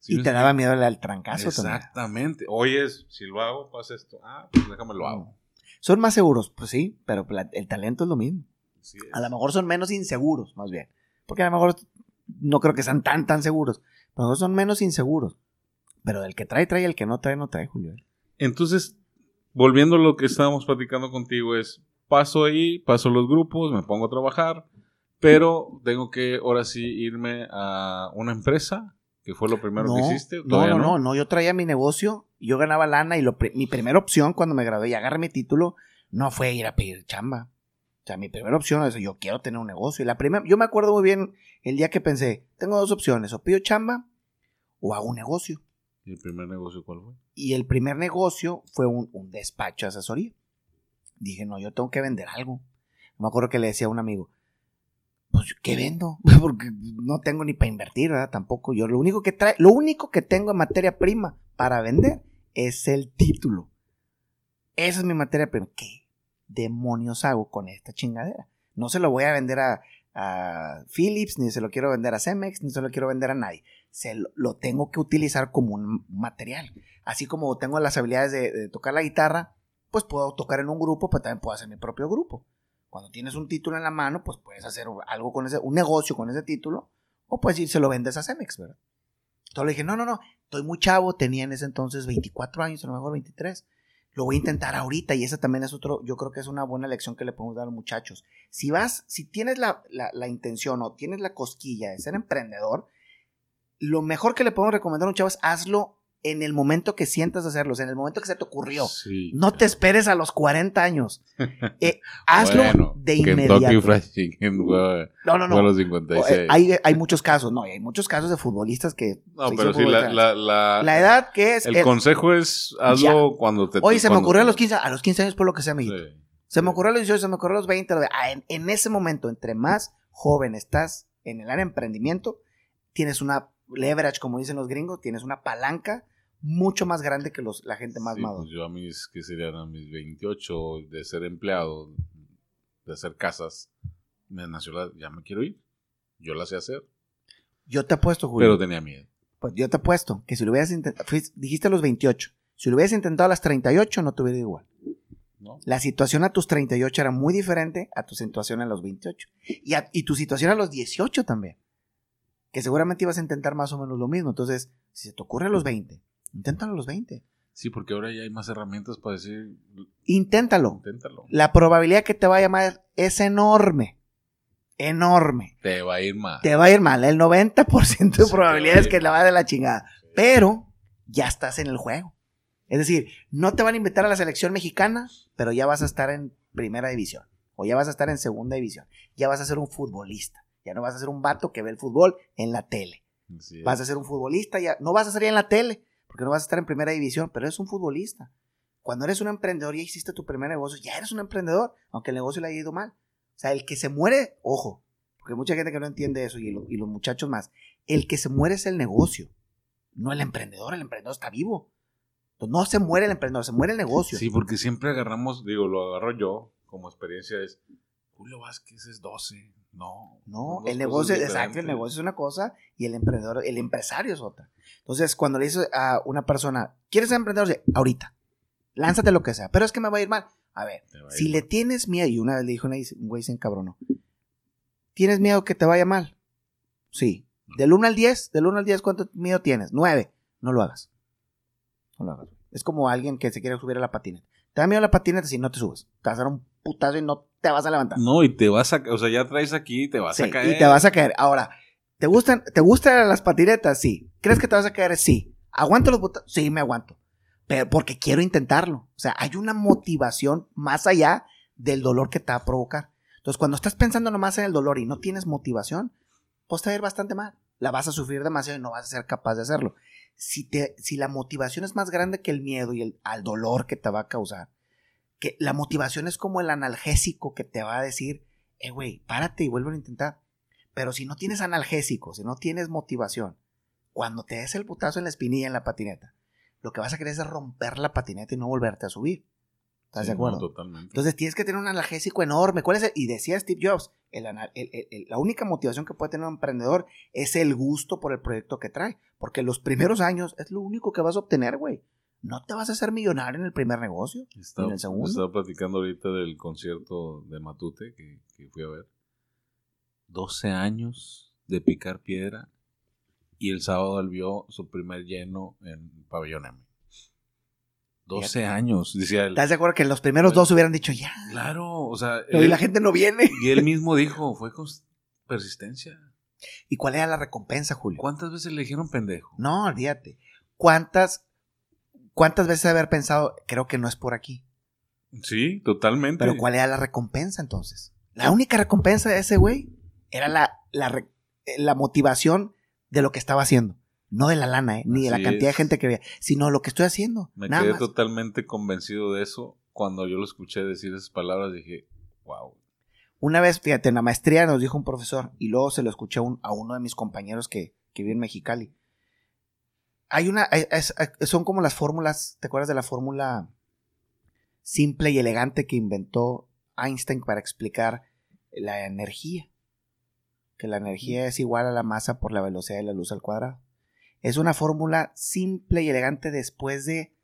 ¿Sí y te daba miedo al también. Exactamente. Hoy es, si lo hago, pasa esto. Ah, pues déjame lo hago. Son más seguros, pues sí, pero el talento es lo mismo. Así es. A lo mejor son menos inseguros, más bien. Porque a lo mejor no creo que sean tan, tan seguros. Pero son menos inseguros. Pero el que trae, trae. El que no trae, no trae, Julio. Entonces, volviendo a lo que estábamos platicando contigo, es paso ahí, paso los grupos, me pongo a trabajar, pero tengo que ahora sí irme a una empresa, que fue lo primero no, que hiciste. no, ¿Todavía no, no, no. Yo traía mi negocio, yo ganaba lana y lo mi primera opción cuando me gradué y agarré mi título no fue ir a pedir chamba. O sea, mi primera opción es yo quiero tener un negocio. Y la primera, yo me acuerdo muy bien el día que pensé, tengo dos opciones, o pido chamba o hago un negocio. ¿Y el primer negocio cuál fue? Y el primer negocio fue un, un despacho de asesoría. Dije, no, yo tengo que vender algo. Me acuerdo que le decía a un amigo, pues, ¿qué vendo? Porque no tengo ni para invertir, ¿verdad? Tampoco. Yo lo único que trae, lo único que tengo en materia prima para vender es el título. Esa es mi materia prima. ¿Qué demonios hago con esta chingadera? No se lo voy a vender a, Philips, ni se lo quiero vender a Cemex, ni se lo quiero vender a nadie. Se lo, tengo que utilizar como un material. Así como tengo las habilidades de, tocar la guitarra, pues puedo tocar en un grupo, pero también puedo hacer mi propio grupo. Cuando tienes un título en la mano, pues puedes hacer algo con ese, un negocio con ese título, o puedes ir, se lo vendes a Cemex, ¿verdad? Entonces le dije, no, no, no, estoy muy chavo, tenía en ese entonces 24 años, a lo mejor 23. Lo voy a intentar ahorita y esa también es otro, yo creo que es una buena lección que le podemos dar a los muchachos. Si vas, si tienes la, la, la intención o tienes la cosquilla de ser emprendedor, lo mejor que le podemos recomendar a un chavo es hazlo en el momento que sientas hacerlo, en el momento que se te ocurrió. Sí. No te esperes a los 40 años. Eh, hazlo Bueno, de Kentucky inmediato. Fried Chicken fue, No, no, fue a no. los 56. Eh, Hay, hay muchos casos, no, hay muchos casos de futbolistas que... no, pero sí, la, la, la- La edad que es... el el- consejo es hazlo cuando te... Oye, se me ocurrió a los 15, a los 15 años por lo que sea, amiguito. Sí. Se me ocurrió a los 18, se me ocurrió a los 20. lo de- ah, en, en ese momento, entre más joven estás en el área de emprendimiento, tienes una leverage, como dicen los gringos, tienes una palanca mucho más grande que los, la gente más Sí, madura. pues yo a mis, que serían a mis 28 de ser empleado, de hacer casas, me nació la, ya me quiero ir. Yo la sé hacer, Yo te apuesto, Julio. pero tenía miedo. Pues yo te apuesto que si lo hubieras intentado, dijiste a los 28, si lo hubieras intentado a las 38 no te hubiera ido igual. ¿no? La situación a tus 38 era muy diferente a tu situación a los 28. Y, a- y tu situación a los 18 también. Que seguramente ibas a intentar más o menos lo mismo. Entonces, si se te ocurre a los 20, inténtalo a los 20. Sí, porque ahora ya hay más herramientas para decir, Inténtalo. inténtalo. La probabilidad que te vaya mal es enorme. Enorme. Te va a ir mal. Te va a ir mal. El 90% de Sí, a ir que la va de la chingada. Pero ya estás en el juego. Es decir, no te van a invitar a la selección mexicana, pero ya vas a estar en primera división. O ya vas a estar en segunda división. Ya vas a ser un futbolista. Ya no vas a ser un vato que ve el fútbol en la tele. Es. Vas a ser un futbolista, ya no vas a salir en la tele, porque no vas a estar en primera división, pero eres un futbolista. Cuando eres un emprendedor y hiciste tu primer negocio, ya eres un emprendedor, aunque el negocio le haya ido mal. O sea, el que se muere, ojo, porque mucha gente que no entiende eso y, lo- y los muchachos más, el que se muere es el negocio, no el emprendedor, el emprendedor está vivo. Entonces, no se muere el emprendedor, se muere el negocio. Sí, porque siempre agarramos, digo, lo agarro yo como experiencia es, Julio Vázquez es 12. No. No, el negocio, exacto, el negocio es una cosa y el emprendedor, el empresario es otra. Entonces, cuando le dices a una persona, ¿quieres ser emprendedor? Dice, ahorita, lánzate lo que sea, pero es que me va a ir mal. A ver, a si le tienes miedo, y una vez le dijo una- un güey se encabronó, ¿tienes miedo que te vaya mal? Sí. Del 1 al 10, del 1 al 10, ¿cuánto miedo tienes? 9. No lo hagas. No lo hagas. Es como alguien que se quiere subir a la patineta. Te da miedo la patineta si no te subes. Te vas a dar un putazo y no te vas a levantar. No, y te vas a, o sea, ya traes aquí y te vas Sí, a caer. y te vas a caer. Ahora, ¿te gustan, ¿te gustan las patinetas? Sí. ¿Crees que te vas a caer? Sí. ¿Aguanto los botazos? Sí, me aguanto. Pero porque quiero intentarlo. O sea, hay una motivación más allá del dolor que te va a provocar. Entonces, cuando estás pensando nomás en el dolor y no tienes motivación, pues te va a ir bastante mal. La vas a sufrir demasiado y no vas a ser capaz de hacerlo. Si, te, si la motivación es más grande que el miedo y el al dolor que te va a causar, que la motivación es como el analgésico que te va a decir, eh, güey, párate y vuelve a intentar. Pero si no tienes analgésico, si no tienes motivación, cuando te des el putazo en la espinilla en la patineta, lo que vas a querer es romper la patineta y no volverte a subir. ¿Estás Sí, de no, acuerdo? totalmente. Entonces tienes que tener un analgésico enorme. ¿Cuál es el? Y decía Steve Jobs, el ana- el- el- el- la única motivación que puede tener un emprendedor es el gusto por el proyecto que trae. Porque los primeros años es lo único que vas a obtener, güey. No te vas a hacer millonario en el primer negocio. Estaba, en el segundo. estaba platicando ahorita del concierto de Matute que, que fui a ver. 12 años de picar piedra y el sábado él vio su primer lleno en Pabellón M. 12 Fíjate. años, decía él. ¿Estás de acuerdo que los primeros dos hubieran dicho ya? Claro, o sea, Pero y la gente no viene. y él mismo dijo, fue con persistencia. ¿Y cuál era la recompensa, Julio? ¿Cuántas veces le dijeron pendejo? No, olvídate. ¿Cuántas, cuántas veces haber pensado, creo que no es por aquí? Sí, totalmente. Pero ¿cuál era la recompensa entonces? La única recompensa de ese güey era la, la, la motivación de lo que estaba haciendo. No de la lana, ¿eh? ni de la cantidad de gente que veía, sino lo que estoy haciendo. Me nada quedé más. totalmente convencido de eso. Cuando yo lo escuché decir esas palabras, dije, wow. Una vez, fíjate, en la maestría nos dijo un profesor, y luego se lo escuché a, un- a uno de mis compañeros que, que vive en Mexicali. Hay una, es- es- son como las fórmulas, ¿te acuerdas de la fórmula simple y elegante que inventó Einstein para explicar la energía? Que la energía es igual a la masa por la velocidad de la luz al cuadrado. Es una fórmula simple y elegante después de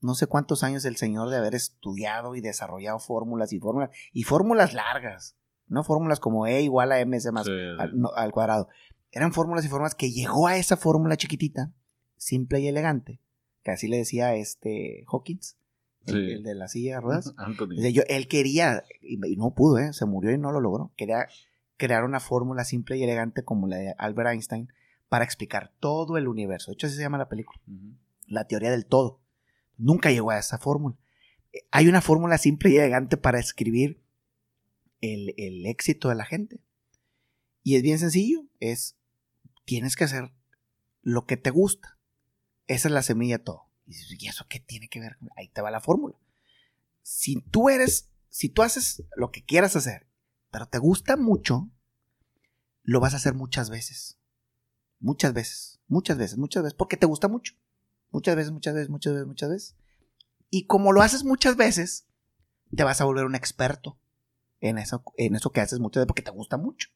no sé cuántos años el señor de haber estudiado y desarrollado fórmulas y fórmulas y fórmulas largas, no fórmulas como E igual a MC más Sí, al, no, al cuadrado. Eran fórmulas y fórmulas que llegó a esa fórmula chiquitita, simple y elegante, que así le decía este Hawkins, el, Sí. el de la silla de ruedas. Anthony. Yo, él quería, y, y no pudo, ¿eh? se murió y no lo logró. Quería crear una fórmula simple y elegante como la de Albert Einstein para explicar todo el universo. De hecho, así se llama la película la teoría del todo. Nunca llegó a esa fórmula. Eh, Hay una fórmula simple y elegante para escribir el, el éxito de la gente. Y es bien sencillo. Es, tienes que hacer lo que te gusta. Esa es la semilla de todo. Y dices, ¿y eso qué tiene que ver? Ahí te va la fórmula. Si tú eres, si tú haces lo que quieras hacer, pero te gusta mucho, lo vas a hacer muchas veces. Muchas veces, muchas veces, muchas veces, porque te gusta mucho. Muchas veces, muchas veces, muchas veces, muchas veces. Y como lo haces muchas veces, te vas a volver un experto en eso, en eso que haces muchas veces porque te gusta mucho.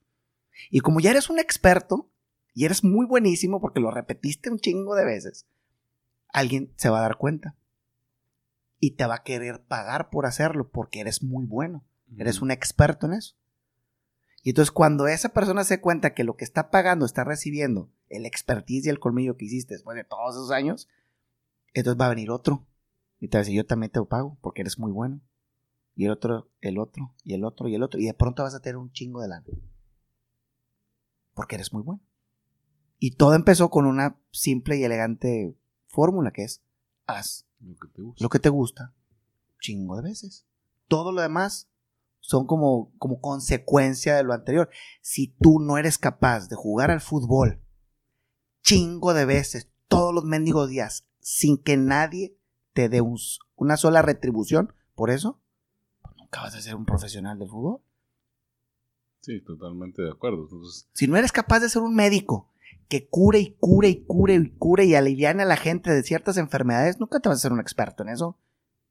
Y como ya eres un experto y eres muy buenísimo porque lo repetiste un chingo de veces, alguien se va a dar cuenta y te va a querer pagar por hacerlo porque eres muy bueno, eres un experto en eso. Y entonces cuando esa persona se cuenta que lo que está pagando está recibiendo el expertise y el colmillo que hiciste después de todos esos años, entonces va a venir otro y te va a decir, yo también te pago porque eres muy bueno. Y el otro, el otro, y el otro, y el otro. Y de pronto vas a tener un chingo de lana. Porque eres muy bueno. Y todo empezó con una simple y elegante fórmula que es, haz Lo que te gusta. lo que te gusta chingo de veces. Todo lo demás son como, como consecuencia de lo anterior. Si tú no eres capaz de jugar al fútbol chingo de veces, todos los mendigos días, sin que nadie te dé un- una sola retribución por eso, pues nunca vas a ser un profesional del fútbol. Sí, totalmente de acuerdo. Entonces, Si no eres capaz de ser un médico que cure y cure y cure y cure y aliviane a la gente de ciertas enfermedades, nunca te vas a ser un experto en eso.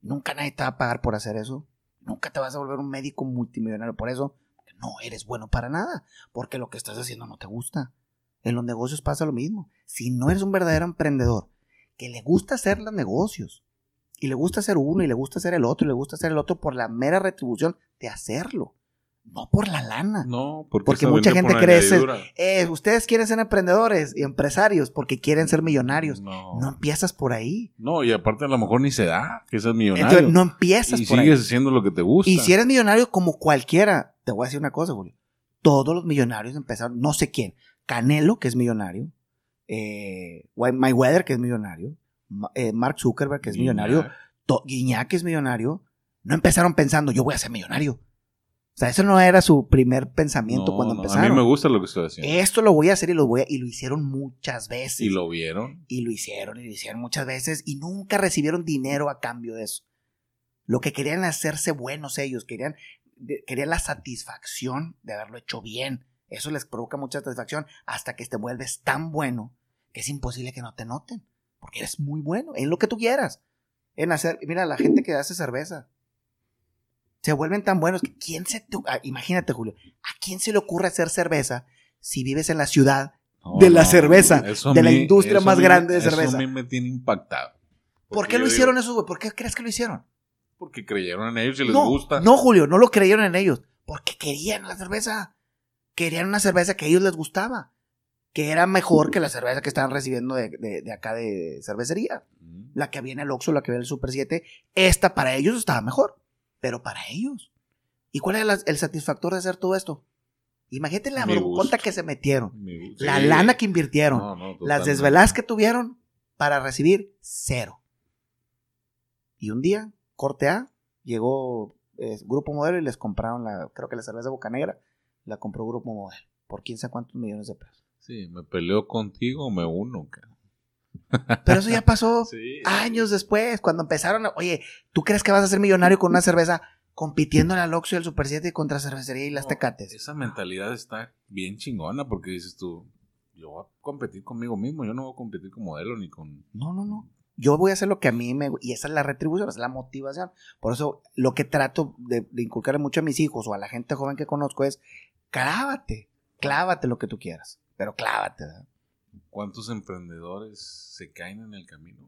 Nunca nadie te va a pagar por hacer eso. Nunca te vas a volver un médico multimillonario por eso. No eres bueno para nada. Porque lo que estás haciendo no te gusta. En los negocios pasa lo mismo. Si no eres un verdadero emprendedor que le gusta hacer los negocios y le gusta hacer uno y le gusta hacer el otro y le gusta hacer el otro por la mera retribución de hacerlo, no por la lana. no, porque, Porque mucha gente por cree. Eh, ustedes quieren ser emprendedores y empresarios porque quieren ser millonarios. No. No empiezas por ahí. No, y aparte a lo mejor ni se da que seas millonario. Entonces, no empiezas y por sigues ahí. haciendo lo que te gusta. Y si eres millonario como cualquiera, te voy a decir una cosa, Julio. Todos los millonarios empezaron, no sé quién. Canelo, que es millonario. Eh, Mayweather, que es millonario. Eh, Mark Zuckerberg, que es millonario. Guiñac, que es millonario. No empezaron pensando, yo voy a ser millonario. O sea, eso no era su primer pensamiento No, cuando no, empezaron. A mí me gusta lo que estoy haciendo. Esto lo voy a hacer y lo voy a, y lo hicieron muchas veces. Y lo vieron. Y lo hicieron y lo hicieron muchas veces y nunca recibieron dinero a cambio de eso. Lo que querían hacerse buenos ellos, querían, querían la satisfacción de haberlo hecho bien. Eso les provoca mucha satisfacción hasta que te vuelves tan bueno que es imposible que no te noten. Porque eres muy bueno en lo que tú quieras. En hacer, mira, la gente que hace cerveza. Se vuelven tan buenos que quién se te, ah, imagínate Julio, ¿a quién se le ocurre hacer cerveza si vives en la ciudad No, De la no, cerveza, eso de la mí- industria eso más mí- grande de Eso cerveza. a mí me tiene impactado. ¿Por qué lo hicieron eso, güey? ¿Por qué crees que lo hicieron? Porque creyeron en ellos y les no, gusta. no, Julio, no lo creyeron en ellos. Porque querían la cerveza. Querían una cerveza que a ellos les gustaba. Que era mejor que la cerveza que estaban recibiendo de, de- de acá de cervecería. Mm. La que había en el Oxxo, la que había en el Super 7. Esta para ellos estaba mejor. Pero para ellos. ¿Y cuál era la- el satisfactor de hacer todo esto? Imagínate la broncota que se metieron. La lana que invirtieron. No, no, las desveladas que tuvieron para recibir cero. Y un día, corte A, llegó eh, Grupo Modelo y les compraron la, creo que la cerveza Boca Negra, la compró Grupo Modelo, por quién sabe cuántos millones de pesos. Sí, me peleo contigo o me uno. cabrón. Pero eso ya pasó Sí. años después, cuando empezaron, a- oye, ¿tú crees que vas a ser millonario con una cerveza compitiendo en Oxxo y el Super 7 contra Cervecería y las No, Tecates? Esa mentalidad está bien chingona porque dices tú, yo voy a competir conmigo mismo, yo no voy a competir con modelo ni con... No, no, no. Yo voy a hacer lo que a mí me... Y esa es la retribución, esa es la motivación. Por eso lo que trato de, de inculcarle mucho a mis hijos o a la gente joven que conozco es, clávate, clávate lo que tú quieras, pero clávate. ¿verdad? ¿Cuántos emprendedores se caen en el camino?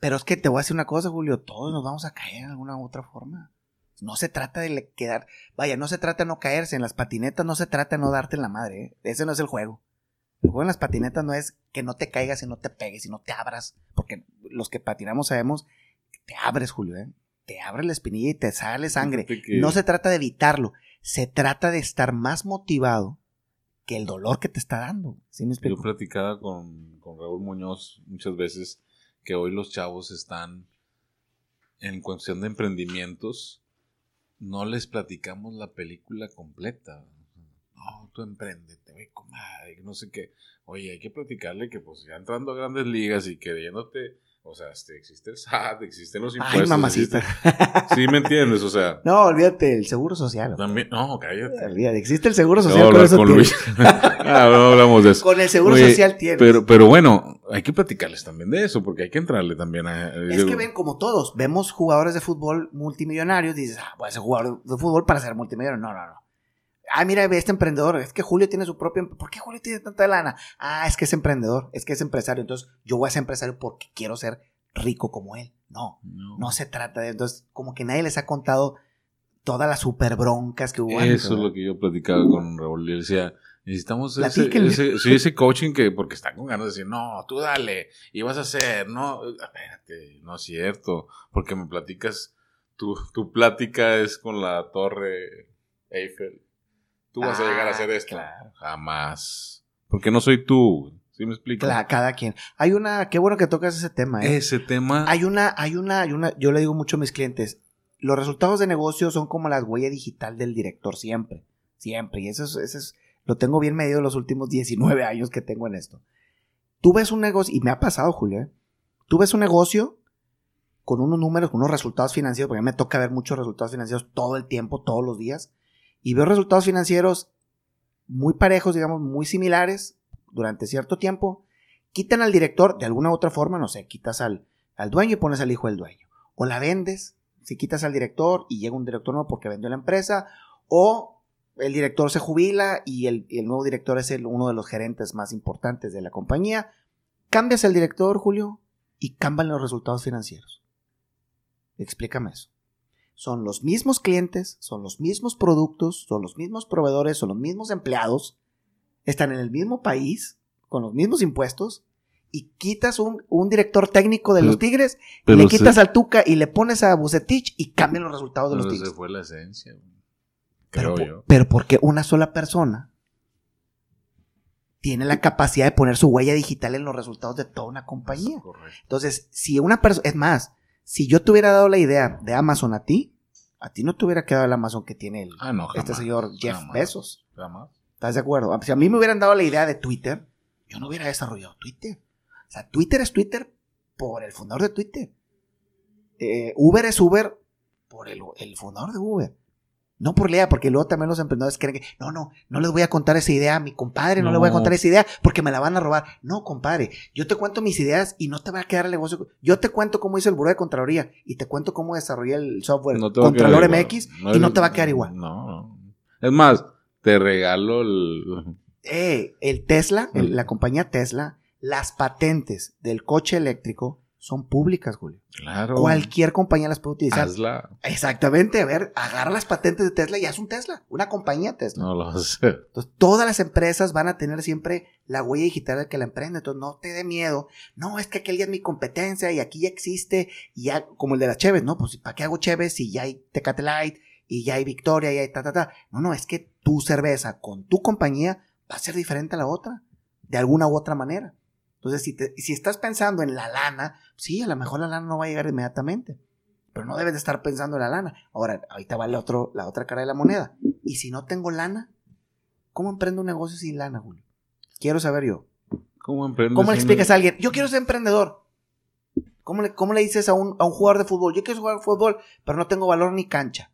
Pero es que te voy a decir una cosa, Julio, todos nos vamos a caer en alguna u otra forma. No se trata de quedar, vaya, no se trata de no caerse en las patinetas, no se trata de no darte en la madre, ¿eh? ese no es el juego. El juego en las patinetas no es que no te caigas y no te pegues y no te abras, porque los que patinamos sabemos que te abres, Julio, ¿eh? te abres la espinilla y te sale sangre. No se trata de evitarlo, se trata de estar más motivado que el dolor que te está dando. ¿Sí me Yo platicaba con, con Raúl Muñoz muchas veces que hoy los chavos están en cuestión de emprendimientos, no les platicamos la película completa. No, tú emprendete, güey, comadre, no sé qué. Oye, hay que platicarle que pues ya entrando a grandes ligas y queriéndote O sea, este, existe el SAT, existen los Ay, impuestos. mamacita. existe- Sí, me entiendes, o sea. No, olvídate, el seguro social. También, no, cállate. Olvídate, existe el seguro No, social. con eso con. Luis. Ah, no hablamos de eso. Con el seguro Oye, social tienes. Pero, pero bueno, hay que platicarles también de eso, porque hay que entrarle también a. Es que ven como todos, vemos jugadores de fútbol multimillonarios, dices, ah, voy a ser jugador de fútbol para ser multimillonario. No, no, no. Ah, mira, este emprendedor, es que Julio tiene su propio... em- ¿Por qué Julio tiene tanta lana? Ah, es que es emprendedor, es que es empresario, entonces yo voy a ser empresario porque quiero ser rico como él. No, No, no se trata de... Entonces, como que nadie les ha contado todas las super broncas que hubo antes, Eso es lo que yo platicaba con Raúl. Decía, necesitamos ese, ese, sí, ese coaching que, porque están con ganas de decir, no, tú dale, y vas a hacer, no, espérate, no es cierto, porque me platicas, tu, tu plática es con la torre Eiffel. Tú vas a llegar a hacer Ah, esto. claro. Jamás. Porque no soy tú. ¿Sí me explico? Cla- cada quien. Hay una... Qué bueno que tocas ese tema, ¿eh? Ese tema. Hay una, hay una, hay una, yo le digo mucho a mis clientes, los resultados de negocio son como la huella digital del director siempre, siempre, y eso es, eso es, lo tengo bien medido los últimos 19 años que tengo en esto. Tú ves un negocio, y me ha pasado, Julio, ¿eh? tú ves un negocio con unos números, con unos resultados financieros, porque a mí me toca ver muchos resultados financieros todo el tiempo, todos los días, y veo resultados financieros muy parejos, digamos, muy similares durante cierto tiempo, quitan al director de alguna u otra forma, no sé, quitas al, al dueño y pones al hijo del dueño. O la vendes, si quitas al director y llega un director nuevo porque vendió la empresa, o el director se jubila y el, el nuevo director es el, uno de los gerentes más importantes de la compañía. Cambias el director, Julio, y cambian los resultados financieros. Explícame eso. Son los mismos clientes, son los mismos productos, son los mismos proveedores, son los mismos empleados, están en el mismo país, con los mismos impuestos, y quitas un, un director técnico de Pero- los Tigres, y pero le se- quitas al Tuca y le pones a Bucetich y cambian los resultados de los Pero Tigres. esa fue la esencia. Pero, Creo po- yo. pero porque una sola persona tiene la capacidad de poner su huella digital en los resultados de toda una compañía. Correcto. Entonces, si una persona, es más, si yo te hubiera dado la idea de Amazon a ti, a ti no te hubiera quedado el Amazon que tiene el, Ah, no, este señor Jeff jamás, Bezos. Jamás. ¿Estás de acuerdo? Si a mí me hubieran dado la idea de Twitter, yo no hubiera desarrollado Twitter. O sea, Twitter es Twitter por el fundador de Twitter. Eh, Uber es Uber por el, el fundador de Uber. No por la idea, porque luego también los emprendedores creen que, no, no, no les voy a contar esa idea a mi compadre, no, le voy a contar esa idea porque me la van a robar. No, compadre, yo te cuento mis ideas y no te va a quedar el negocio. Yo te cuento cómo hice el buró de Contraloría y te cuento cómo desarrollé el software No Contralor igual. MX y no te va a quedar igual. No. Es más, te regalo el. Eh, el Tesla, el- la compañía Tesla, las patentes del coche eléctrico son públicas, Julio. Claro. Cualquier compañía las puede utilizar. Hazla. Exactamente, a ver, agarra las patentes de Tesla y haz un Tesla, una compañía Tesla. No lo hacer. Entonces, todas las empresas van a tener siempre la huella digital del que la emprende. Entonces, no te dé miedo. No, es que aquel ya es mi competencia y aquí ya existe. Y ya, como el de las Cheves, ¿no? Pues, ¿para qué hago Cheves si ya hay Tecate Light y ya hay Victoria y hay ta, ta, ta? No, no, es que tu cerveza con tu compañía va a ser diferente a la otra. De alguna u otra manera. Entonces, si, te- si estás pensando en la lana, sí, a lo mejor la lana no va a llegar inmediatamente. Pero no debes de estar pensando en la lana. Ahora, ahorita va la, otro, la otra cara de la moneda. Y si no tengo lana, ¿Cómo emprendo un negocio sin lana, Julio? Quiero saber yo. ¿Cómo emprendes? ¿Cómo le un- explicas a alguien? Yo quiero ser emprendedor. ¿Cómo le, cómo le dices a un, a un jugador de fútbol? Yo quiero jugar fútbol, pero no tengo valor ni cancha.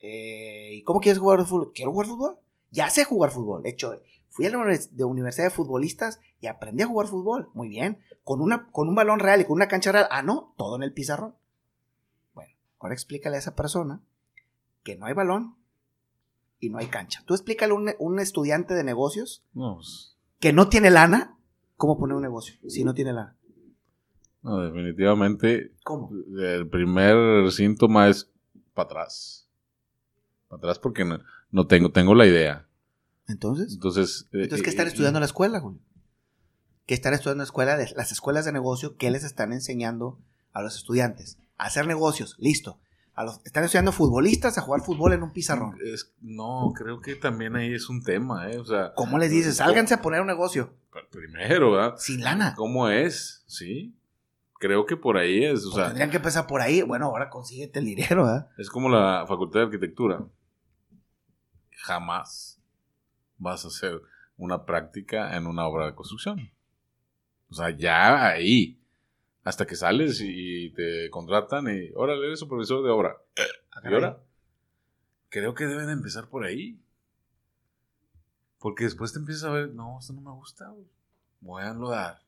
Eh, ¿Y cómo quieres jugar fútbol? ¿Quiero jugar fútbol? Ya sé jugar fútbol. De hecho, fui a la universidad de futbolistas y aprendí a jugar fútbol. Muy bien. Con, una, con un balón real y con una cancha real. Ah, no, todo en el pizarrón. Bueno, ahora explícale a esa persona que no hay balón y no hay cancha. Tú explícale a un, un estudiante de negocios No, pues, que no tiene lana, ¿cómo poner un negocio si no tiene lana? no, definitivamente ¿Cómo? el primer síntoma es para atrás. Para atrás porque no, no tengo, tengo la idea. Entonces, Entonces, eh, entonces ¿qué eh, están estudiando en la escuela, Julio? ¿Qué están estudiando en la escuela? De, las escuelas de negocio, ¿qué les están enseñando a los estudiantes? A hacer negocios, listo. A los, están estudiando futbolistas a jugar fútbol en un pizarrón. es- no, creo que también ahí es un tema, ¿eh? O sea, ¿Cómo les dices? Sálganse a poner un negocio. primero, ¿verdad? Sin lana. ¿Cómo es? Sí. Creo que por ahí es, o Pues sea, tendrían que empezar por ahí. Bueno, ahora consíguete el dinero, ¿verdad? es como la Facultad de Arquitectura. Jamás vas a hacer una práctica en una obra de construcción. O sea, ya ahí Hasta que sales y te contratan y, órale, eres supervisor de obra. Ah, ¿Y ahora? Creo que deben empezar por ahí. Porque después te empiezas a ver, no, esto no me gusta, güey. Voy a enlodar,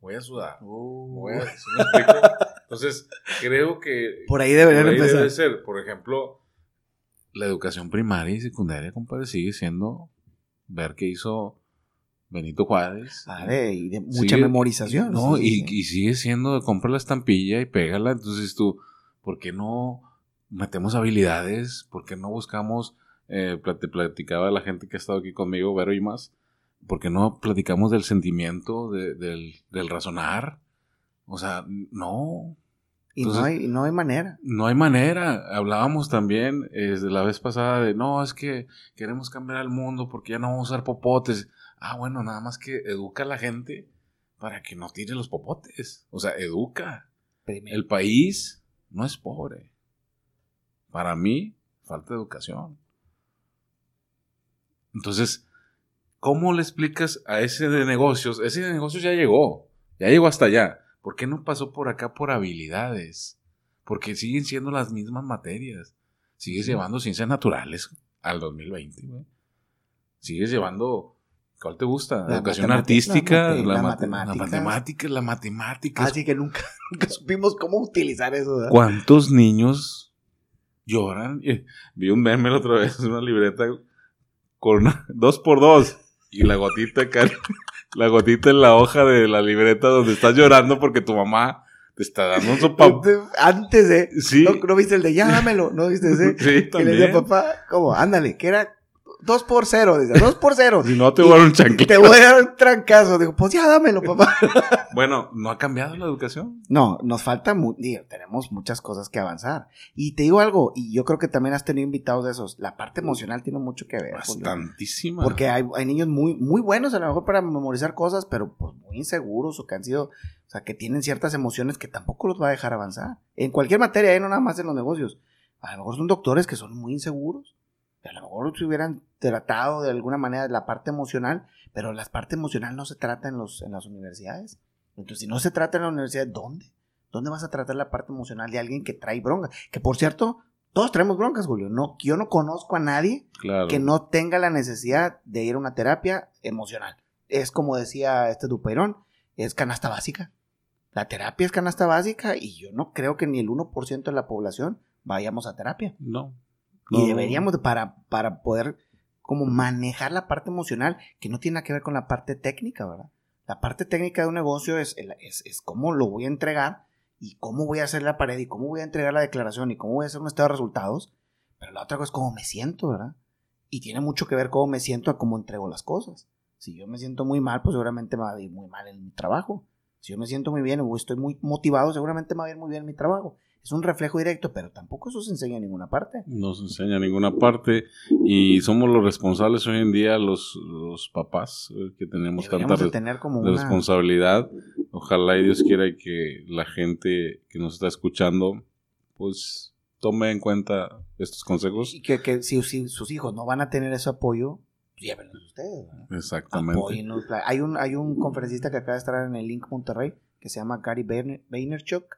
voy a sudar, voy a... ¿sí me explico? Entonces, creo que... Por ahí deberían por ahí empezar. debe ser. Por ejemplo, la educación primaria y secundaria, compadre, sigue siendo ver qué hizo Benito Juárez. De, y de mucha Sigue- memorización. No, y, sigue siendo de compra la estampilla y pégala. Entonces tú, ¿por qué no metemos habilidades? ¿Por qué no buscamos, eh, te platicaba la gente que ha estado aquí conmigo, Vero y más, ¿por qué no platicamos del sentimiento, de- del, del razonar? O sea, no, Y no, hay, no hay manera. no hay manera. Hablábamos también eh, de la vez pasada de, no, es que queremos cambiar el mundo porque ya no vamos a usar popotes. Ah, bueno, nada más que educa a la gente para que no tire los popotes. O sea, educa. Primero. El país no es pobre. Para mí, falta educación. Entonces, ¿cómo le explicas a ese de negocios? Ese de negocios ya llegó, ya llegó hasta allá. ¿Por qué no pasó por acá por habilidades? Porque siguen siendo las mismas materias. Sigues llevando ciencias naturales al 2020, güey. Sigues llevando, ¿cuál te gusta? La Educación matemática, artística, la mate- la, matemática, la matemática. Así que nunca, nunca supimos cómo utilizar eso. ¿verdad? ¿Cuántos niños lloran? Eh, Vi un meme la otra vez, una libreta con dos por dos y la gotita acá, la gotita en la hoja de la libreta donde estás llorando porque tu mamá te está dando un sopa. Antes de. Sí, ¿no, no viste el de ya dámelo? ¿No viste ese? sí, que le decía también. papá, ¿cómo? Ándale, que era dos por cero. Dice, dos por cero. Si no te voy a dar un chanquillo. Te voy a dar un trancazo. Digo, pues ya dámelo, papá. Bueno, ¿no ha cambiado la educación? No, nos falta, mu- digo, tenemos muchas cosas que avanzar. Y te digo algo, y yo creo que también has tenido invitados de esos. La parte emocional tiene mucho que ver. Julio. Bastantísima. Porque hay, hay niños muy, muy buenos a lo mejor para memorizar cosas, pero pues muy inseguros o que han sido, o sea, que tienen ciertas emociones que tampoco los va a dejar avanzar. En cualquier materia, ¿eh? no nada más en los negocios. A lo mejor son doctores que son muy inseguros. A lo mejor se hubieran tratado de alguna manera la parte emocional, pero la parte emocional no se trata en, los, en las universidades. Entonces, si no se trata en la universidad, ¿dónde? ¿Dónde vas a tratar la parte emocional de alguien que trae bronca? Que por cierto, todos traemos broncas, Julio. No, yo no conozco a nadie claro. que no tenga la necesidad de ir a una terapia emocional. Es como decía este Duperón, es canasta básica. La terapia es canasta básica y yo no creo que ni el 1% de la población vayamos a terapia. No. Y deberíamos de- para, para poder como manejar la parte emocional que no tiene nada que ver con la parte técnica, ¿verdad? La parte técnica de un negocio es, es, es cómo lo voy a entregar y cómo voy a hacer la pared y cómo voy a entregar la declaración y cómo voy a hacer un estado de resultados. Pero la otra cosa es cómo me siento, ¿verdad? Y tiene mucho que ver cómo me siento a cómo entrego las cosas. Si yo me siento muy mal, pues seguramente me va a ir muy mal en mi trabajo. Si yo me siento muy bien o estoy muy motivado, seguramente me va a ir muy bien en mi trabajo. Es un reflejo directo, pero tampoco eso se enseña en ninguna parte. No se enseña en ninguna parte y somos los responsables hoy en día, los, los papás, eh, que tenemos tanta Deberíamos de res- tener como una... responsabilidad. Ojalá y Dios quiera que la gente que nos está escuchando, pues tome en cuenta estos consejos. Y que, que si, si sus hijos no van a tener ese apoyo, pues llévenlos ustedes. ¿verdad? Exactamente. Hay un, hay un conferencista que acaba de estar en el Link Monterrey que se llama Gary Vayner- Vaynerchuk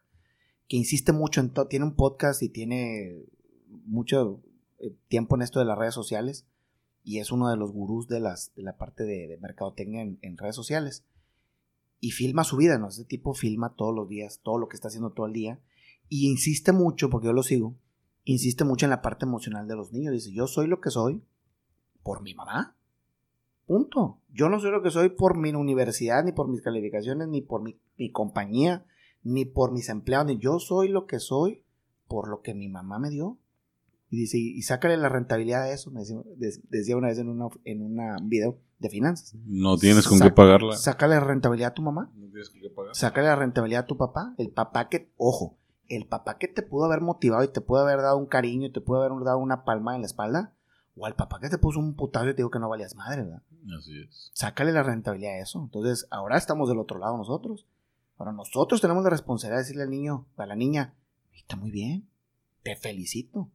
que insiste mucho en todo. Tiene un podcast y tiene mucho eh, tiempo en esto de las redes sociales y es uno de los gurús de, las, de la parte de, de mercadotecnia en, en redes sociales. Y filma su vida, ¿no? Ese tipo filma todos los días, todo lo que está haciendo todo el día. Y insiste mucho, porque yo lo sigo, insiste mucho en la parte emocional de los niños. Dice, yo soy lo que soy por mi mamá. Punto. Yo no soy lo que soy por mi universidad, ni por mis calificaciones, ni por mi, mi compañía, ni por mis empleados. Ni yo soy lo que soy por lo que mi mamá me dio. Y dice, y, y sácale la rentabilidad a eso, me decía, de- decía una vez en, una, en una- un video de finanzas. No tienes con qué pagarla. Sácale la rentabilidad a tu mamá. No tienes con qué pagar. Sácale la rentabilidad a tu papá. El papá que, ojo, el papá que te pudo haber motivado y te pudo haber dado un cariño y te pudo haber dado una palma en la espalda. O al papá que te puso un putazo y te dijo que no valías madre, ¿verdad? Así es. Sácale la rentabilidad a eso. Entonces, ahora estamos del otro lado nosotros. Ahora nosotros tenemos la responsabilidad de decirle al niño, a la niña, está muy bien, te felicito.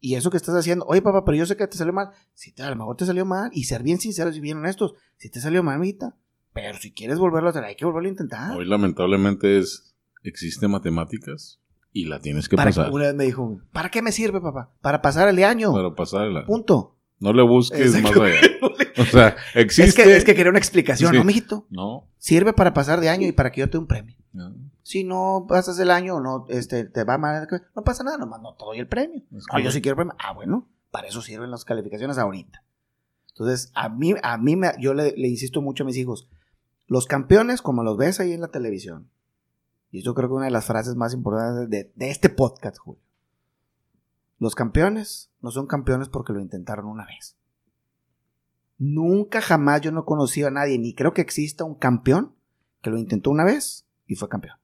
Y eso que estás haciendo, oye papá, pero yo sé que te salió mal. Si te, a lo mejor te salió mal. Y ser bien sinceros y bien honestos. Si te salió mal, amiguita. Pero si quieres volverlo a hacer, hay que volverlo a intentar. Hoy lamentablemente es existe matemáticas y la tienes que Para- pasar. una vez me dijo, ¿para qué me sirve, papá? Para pasar el año. Para pasarla. Punto. No le busques más allá. O sea, existe. Es que, es que quería una explicación, Sí. ¿no, mijito? No. Sirve para pasar de año y para que yo te dé un premio. no, Si no pasas el año, no, este, te va mal, no pasa nada, nomás no te doy el premio. es Ah, yo sí quiero premio. Ah, bueno, para eso sirven las calificaciones ahorita. Entonces, a mí, a mí me, yo le, le insisto mucho a mis hijos, los campeones, como los ves ahí en la televisión, y yo creo que una de las frases más importantes de, de este podcast, Julio, los campeones no son campeones porque lo intentaron una vez. Nunca jamás yo no he conocido a nadie, ni creo que exista un campeón que lo intentó una vez y fue campeón.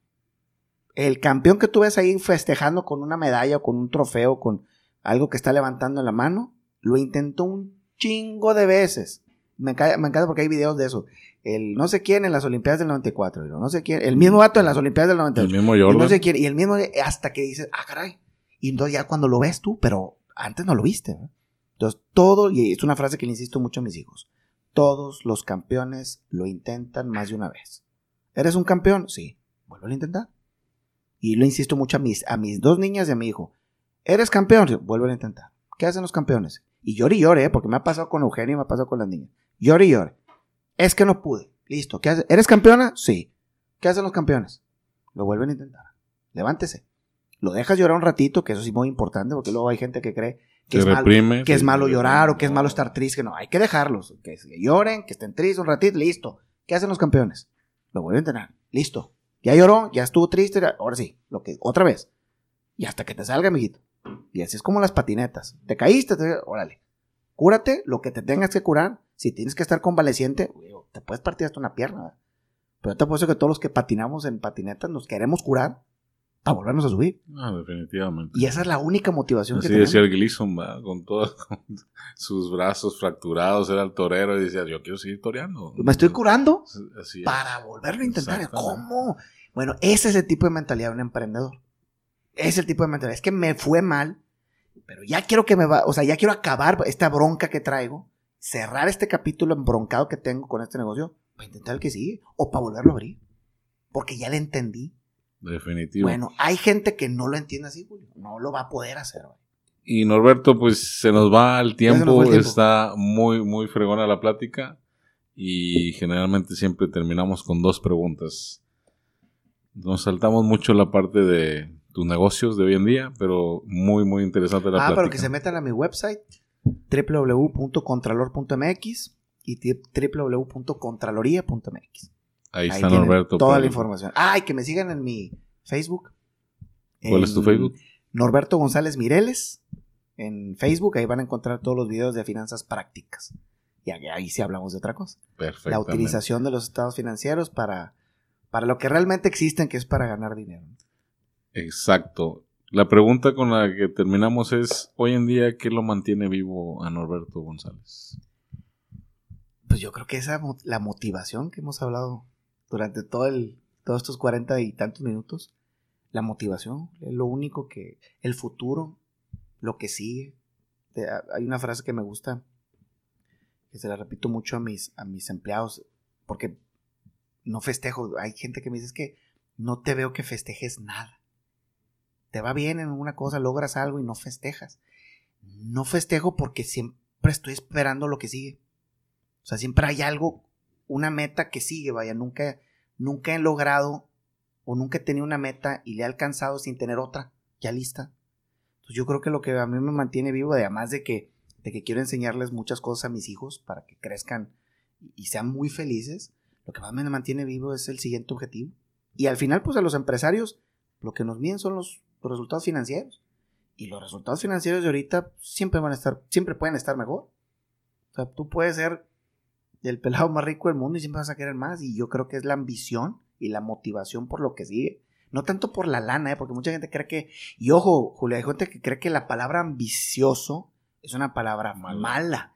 El campeón que tú ves ahí festejando con una medalla o con un trofeo, con algo que está levantando en la mano, lo intentó un chingo de veces. Me encanta, me encanta porque hay videos de eso. El no sé quién en las Olimpiadas del 94, el no sé quién, el mismo vato en las Olimpiadas del El 98. mismo Y Jordan. no sé quién, y el mismo hasta que dices, ah, caray. Y entonces ya cuando lo ves tú, pero antes no lo viste. Entonces todo, y es una frase que le insisto mucho a mis hijos, todos los campeones lo intentan más de una vez. ¿Eres un campeón? Sí, vuelvo a intentar. Y lo insisto mucho a mis, a mis dos niñas y a mi hijo. ¿Eres campeón? Sí, vuelvo a intentar. ¿Qué hacen los campeones? Y llore y llore, ¿eh? porque me ha pasado con Eugenio y me ha pasado con las niñas. Llore y llore. Es que no pude. Listo. ¿Qué hace? ¿Eres campeona? Sí. ¿Qué hacen los campeones? Lo vuelven a intentar. Levántese. Lo dejas llorar un ratito, que eso sí es muy importante, porque luego hay gente que cree que, es, malo, que es malo llorar o que es malo estar triste. No, hay que dejarlos. Que, que lloren, que estén tristes un ratito, listo. ¿Qué hacen los campeones? Lo vuelven a entrenar. Listo. Ya lloró, ya estuvo triste, ahora sí, lo que, otra vez. Y hasta que te salga, mijito. Y así es como las patinetas. Te caíste, te- órale. Cúrate lo que te tengas que curar. Si tienes que estar convaleciente, te puedes partir hasta una pierna. ¿verdad? Pero te apuesto que todos los que patinamos en patinetas nos queremos curar para volvernos a subir. Ah, definitivamente. Y esa es la única motivación Así que tenemos. decía el Gleason, ¿verdad? con todos sus brazos fracturados, era el torero y decía, yo quiero seguir toreando. Me estoy curando Así es. para volverlo a intentar. ¿Cómo? Bueno, ese es el tipo de mentalidad de un emprendedor. Es el tipo de mentalidad. Es que me fue mal, pero ya quiero que me va, o sea, ya quiero acabar esta bronca que traigo, cerrar este capítulo embroncado que tengo con este negocio, para intentar el que sigue, o para volverlo a abrir. Porque ya le entendí. Definitivo. Bueno, hay gente que no lo entiende así, Julio. No lo va a poder hacer. güey. Y Norberto, pues se nos va el tiempo, el está muy, muy fregona la plática y generalmente siempre terminamos con dos preguntas. Nos saltamos mucho la parte de tus negocios de hoy en día, pero muy, muy interesante la Ah, plática. pero que se metan a mi website www.contralor.mx y www.contraloría.mx. Ahí Ahí está Norberto. Toda la información. Ah, y que me sigan en mi Facebook. ¿Cuál es tu Facebook? Norberto González Mireles. En Facebook, ahí van a encontrar todos los videos de finanzas prácticas. Y ahí, sí hablamos de otra cosa. La Perfectamente. utilización de los estados financieros para, para lo que realmente existen, que es para ganar dinero. Exacto. La pregunta con la que terminamos es, hoy en día, ¿qué lo mantiene vivo a Norberto González? Pues yo creo que esa la motivación que hemos hablado durante todo todos estos cuarenta y tantos minutos, la motivación es lo único que, el futuro, lo que sigue. Hay una frase que me gusta, que se la repito mucho a mis, a mis empleados, porque no festejo. Hay gente que me dice "Es que no te veo que festejes nada. Te va bien en una cosa, logras algo y no festejas. No festejo porque siempre estoy esperando lo que sigue. O sea, siempre hay algo, una meta que sigue, vaya, nunca, nunca he logrado o nunca he tenido una meta y le he alcanzado sin tener otra ya lista. Entonces yo creo que lo que a mí me mantiene vivo, además de que, de que quiero enseñarles muchas cosas a mis hijos para que crezcan y, sean muy felices, lo que más me mantiene vivo es el siguiente objetivo. Y al final, pues a los empresarios, lo que nos miden son los, los resultados financieros. Y los resultados financieros de ahorita siempre van a estar, siempre pueden estar mejor. O sea, tú puedes ser el pelado más rico del mundo y siempre vas a querer más. Y yo creo que es la ambición y la motivación por lo que sigue. No tanto por la lana, ¿eh? porque mucha gente cree que. Y ojo, Julia, hay gente que cree que la palabra ambicioso es una palabra Mala. mala.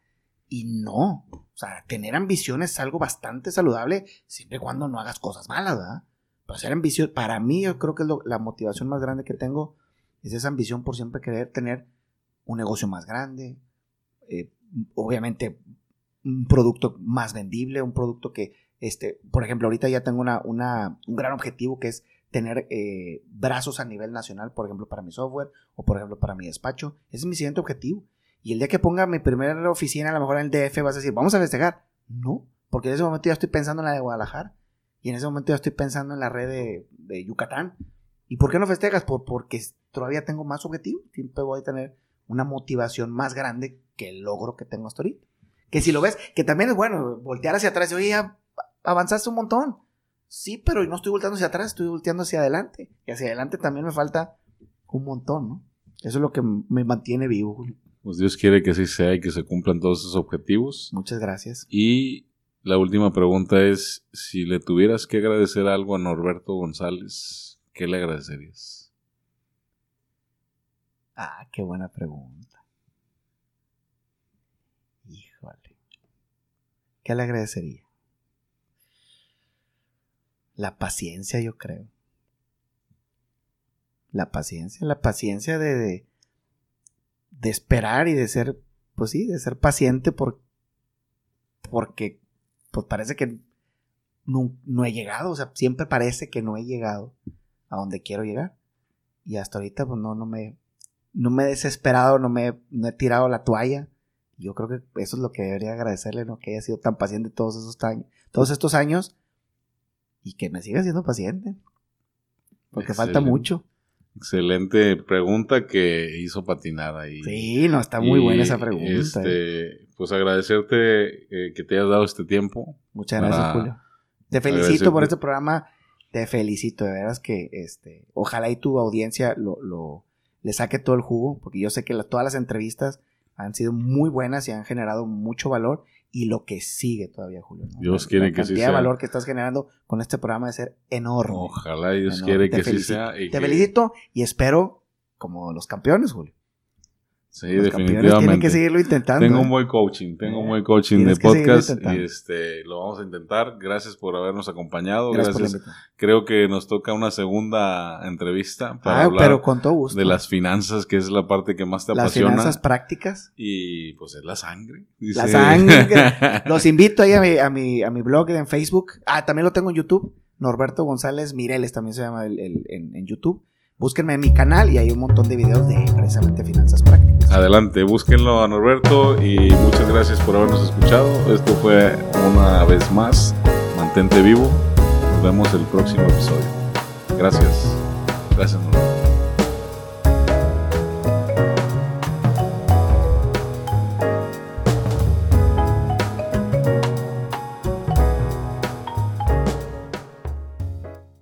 Y no. O sea, tener ambición es algo bastante saludable siempre y cuando no hagas cosas malas, ¿verdad? Pero ser ambicioso, para mí, yo creo que es lo- la motivación más grande que tengo es esa ambición por siempre querer tener un negocio más grande, eh, obviamente un producto más vendible, un producto que, este, por ejemplo, ahorita ya tengo una, una- un gran objetivo que es tener eh, brazos a nivel nacional, por ejemplo, para mi software o por ejemplo para mi despacho. Ese es mi siguiente objetivo. Y el día que ponga mi primera oficina, a lo mejor en el DF, vas a decir, vamos a festejar. No, porque en ese momento ya estoy pensando en la de Guadalajara. Y en ese momento ya estoy pensando en la red de, Yucatán. ¿Y por qué no festejas? Por, porque todavía tengo más objetivos. Siempre voy a tener una motivación más grande que el logro que tengo hasta ahorita. Que si lo ves, que también es bueno, voltear hacia atrás y, oye, ya avanzaste un montón. Sí, pero no estoy volteando hacia atrás, estoy volteando hacia adelante. Y hacia adelante también me falta un montón, ¿no? Eso es lo que me mantiene vivo, Pues Dios quiere que así sea y que se cumplan todos esos objetivos. Muchas gracias. Y la última pregunta es, si le tuvieras que agradecer algo a Norberto González, ¿qué le agradecerías? Ah, qué buena pregunta. Híjole. ¿Qué le agradecería? La paciencia, yo creo. La paciencia, la paciencia de, de, esperar y de ser, pues sí, de ser paciente por, porque pues parece que no, he llegado, o sea, siempre parece que no he llegado a donde quiero llegar. Y hasta ahorita, pues no, no me, no me he desesperado, no me he tirado la toalla. Yo creo que eso es lo que debería agradecerle, ¿no? Que haya sido tan paciente todos esos años, todos estos años y que me siga siendo paciente. Porque falta mucho. Excelente pregunta que hizo patinar ahí. Sí, no, está muy buena esa pregunta. Este, eh. Pues agradecerte eh, que te hayas dado este tiempo. Muchas gracias, Julio. Te felicito por este programa. Te felicito, de veras que este, ojalá y tu audiencia lo, lo le saque todo el jugo, porque yo sé que todas las entrevistas han sido muy buenas y han generado mucho valor y lo que sigue todavía, Julio. Dios quiere que sí sea. La cantidad de valor que estás generando con este programa de ser enorme. Ojalá Dios quiere que sí sea. te felicito y espero como los campeones, Julio. Sí, definitivamente. Tienen que seguirlo intentando. Tengo un ¿eh? buen coaching, tengo un buen coaching de podcast y este lo vamos a intentar. Gracias por habernos acompañado. Gracias. Creo que nos toca una segunda entrevista para ah, hablar pero con todo gusto. de las finanzas, que es la parte que más te apasiona. Las finanzas prácticas. Y pues es la sangre. La sangre. Los invito ahí a mi, a mi, a mi blog en Facebook. Ah, también lo tengo en YouTube. Norberto González Mireles también se llama el, en, en YouTube. Búsquenme en mi canal y hay un montón de videos de precisamente finanzas prácticas. Adelante, búsquenlo a Norberto y muchas gracias por habernos escuchado. Esto fue una vez más Mantente Vivo. Nos vemos el próximo episodio. Gracias. Gracias, Norberto.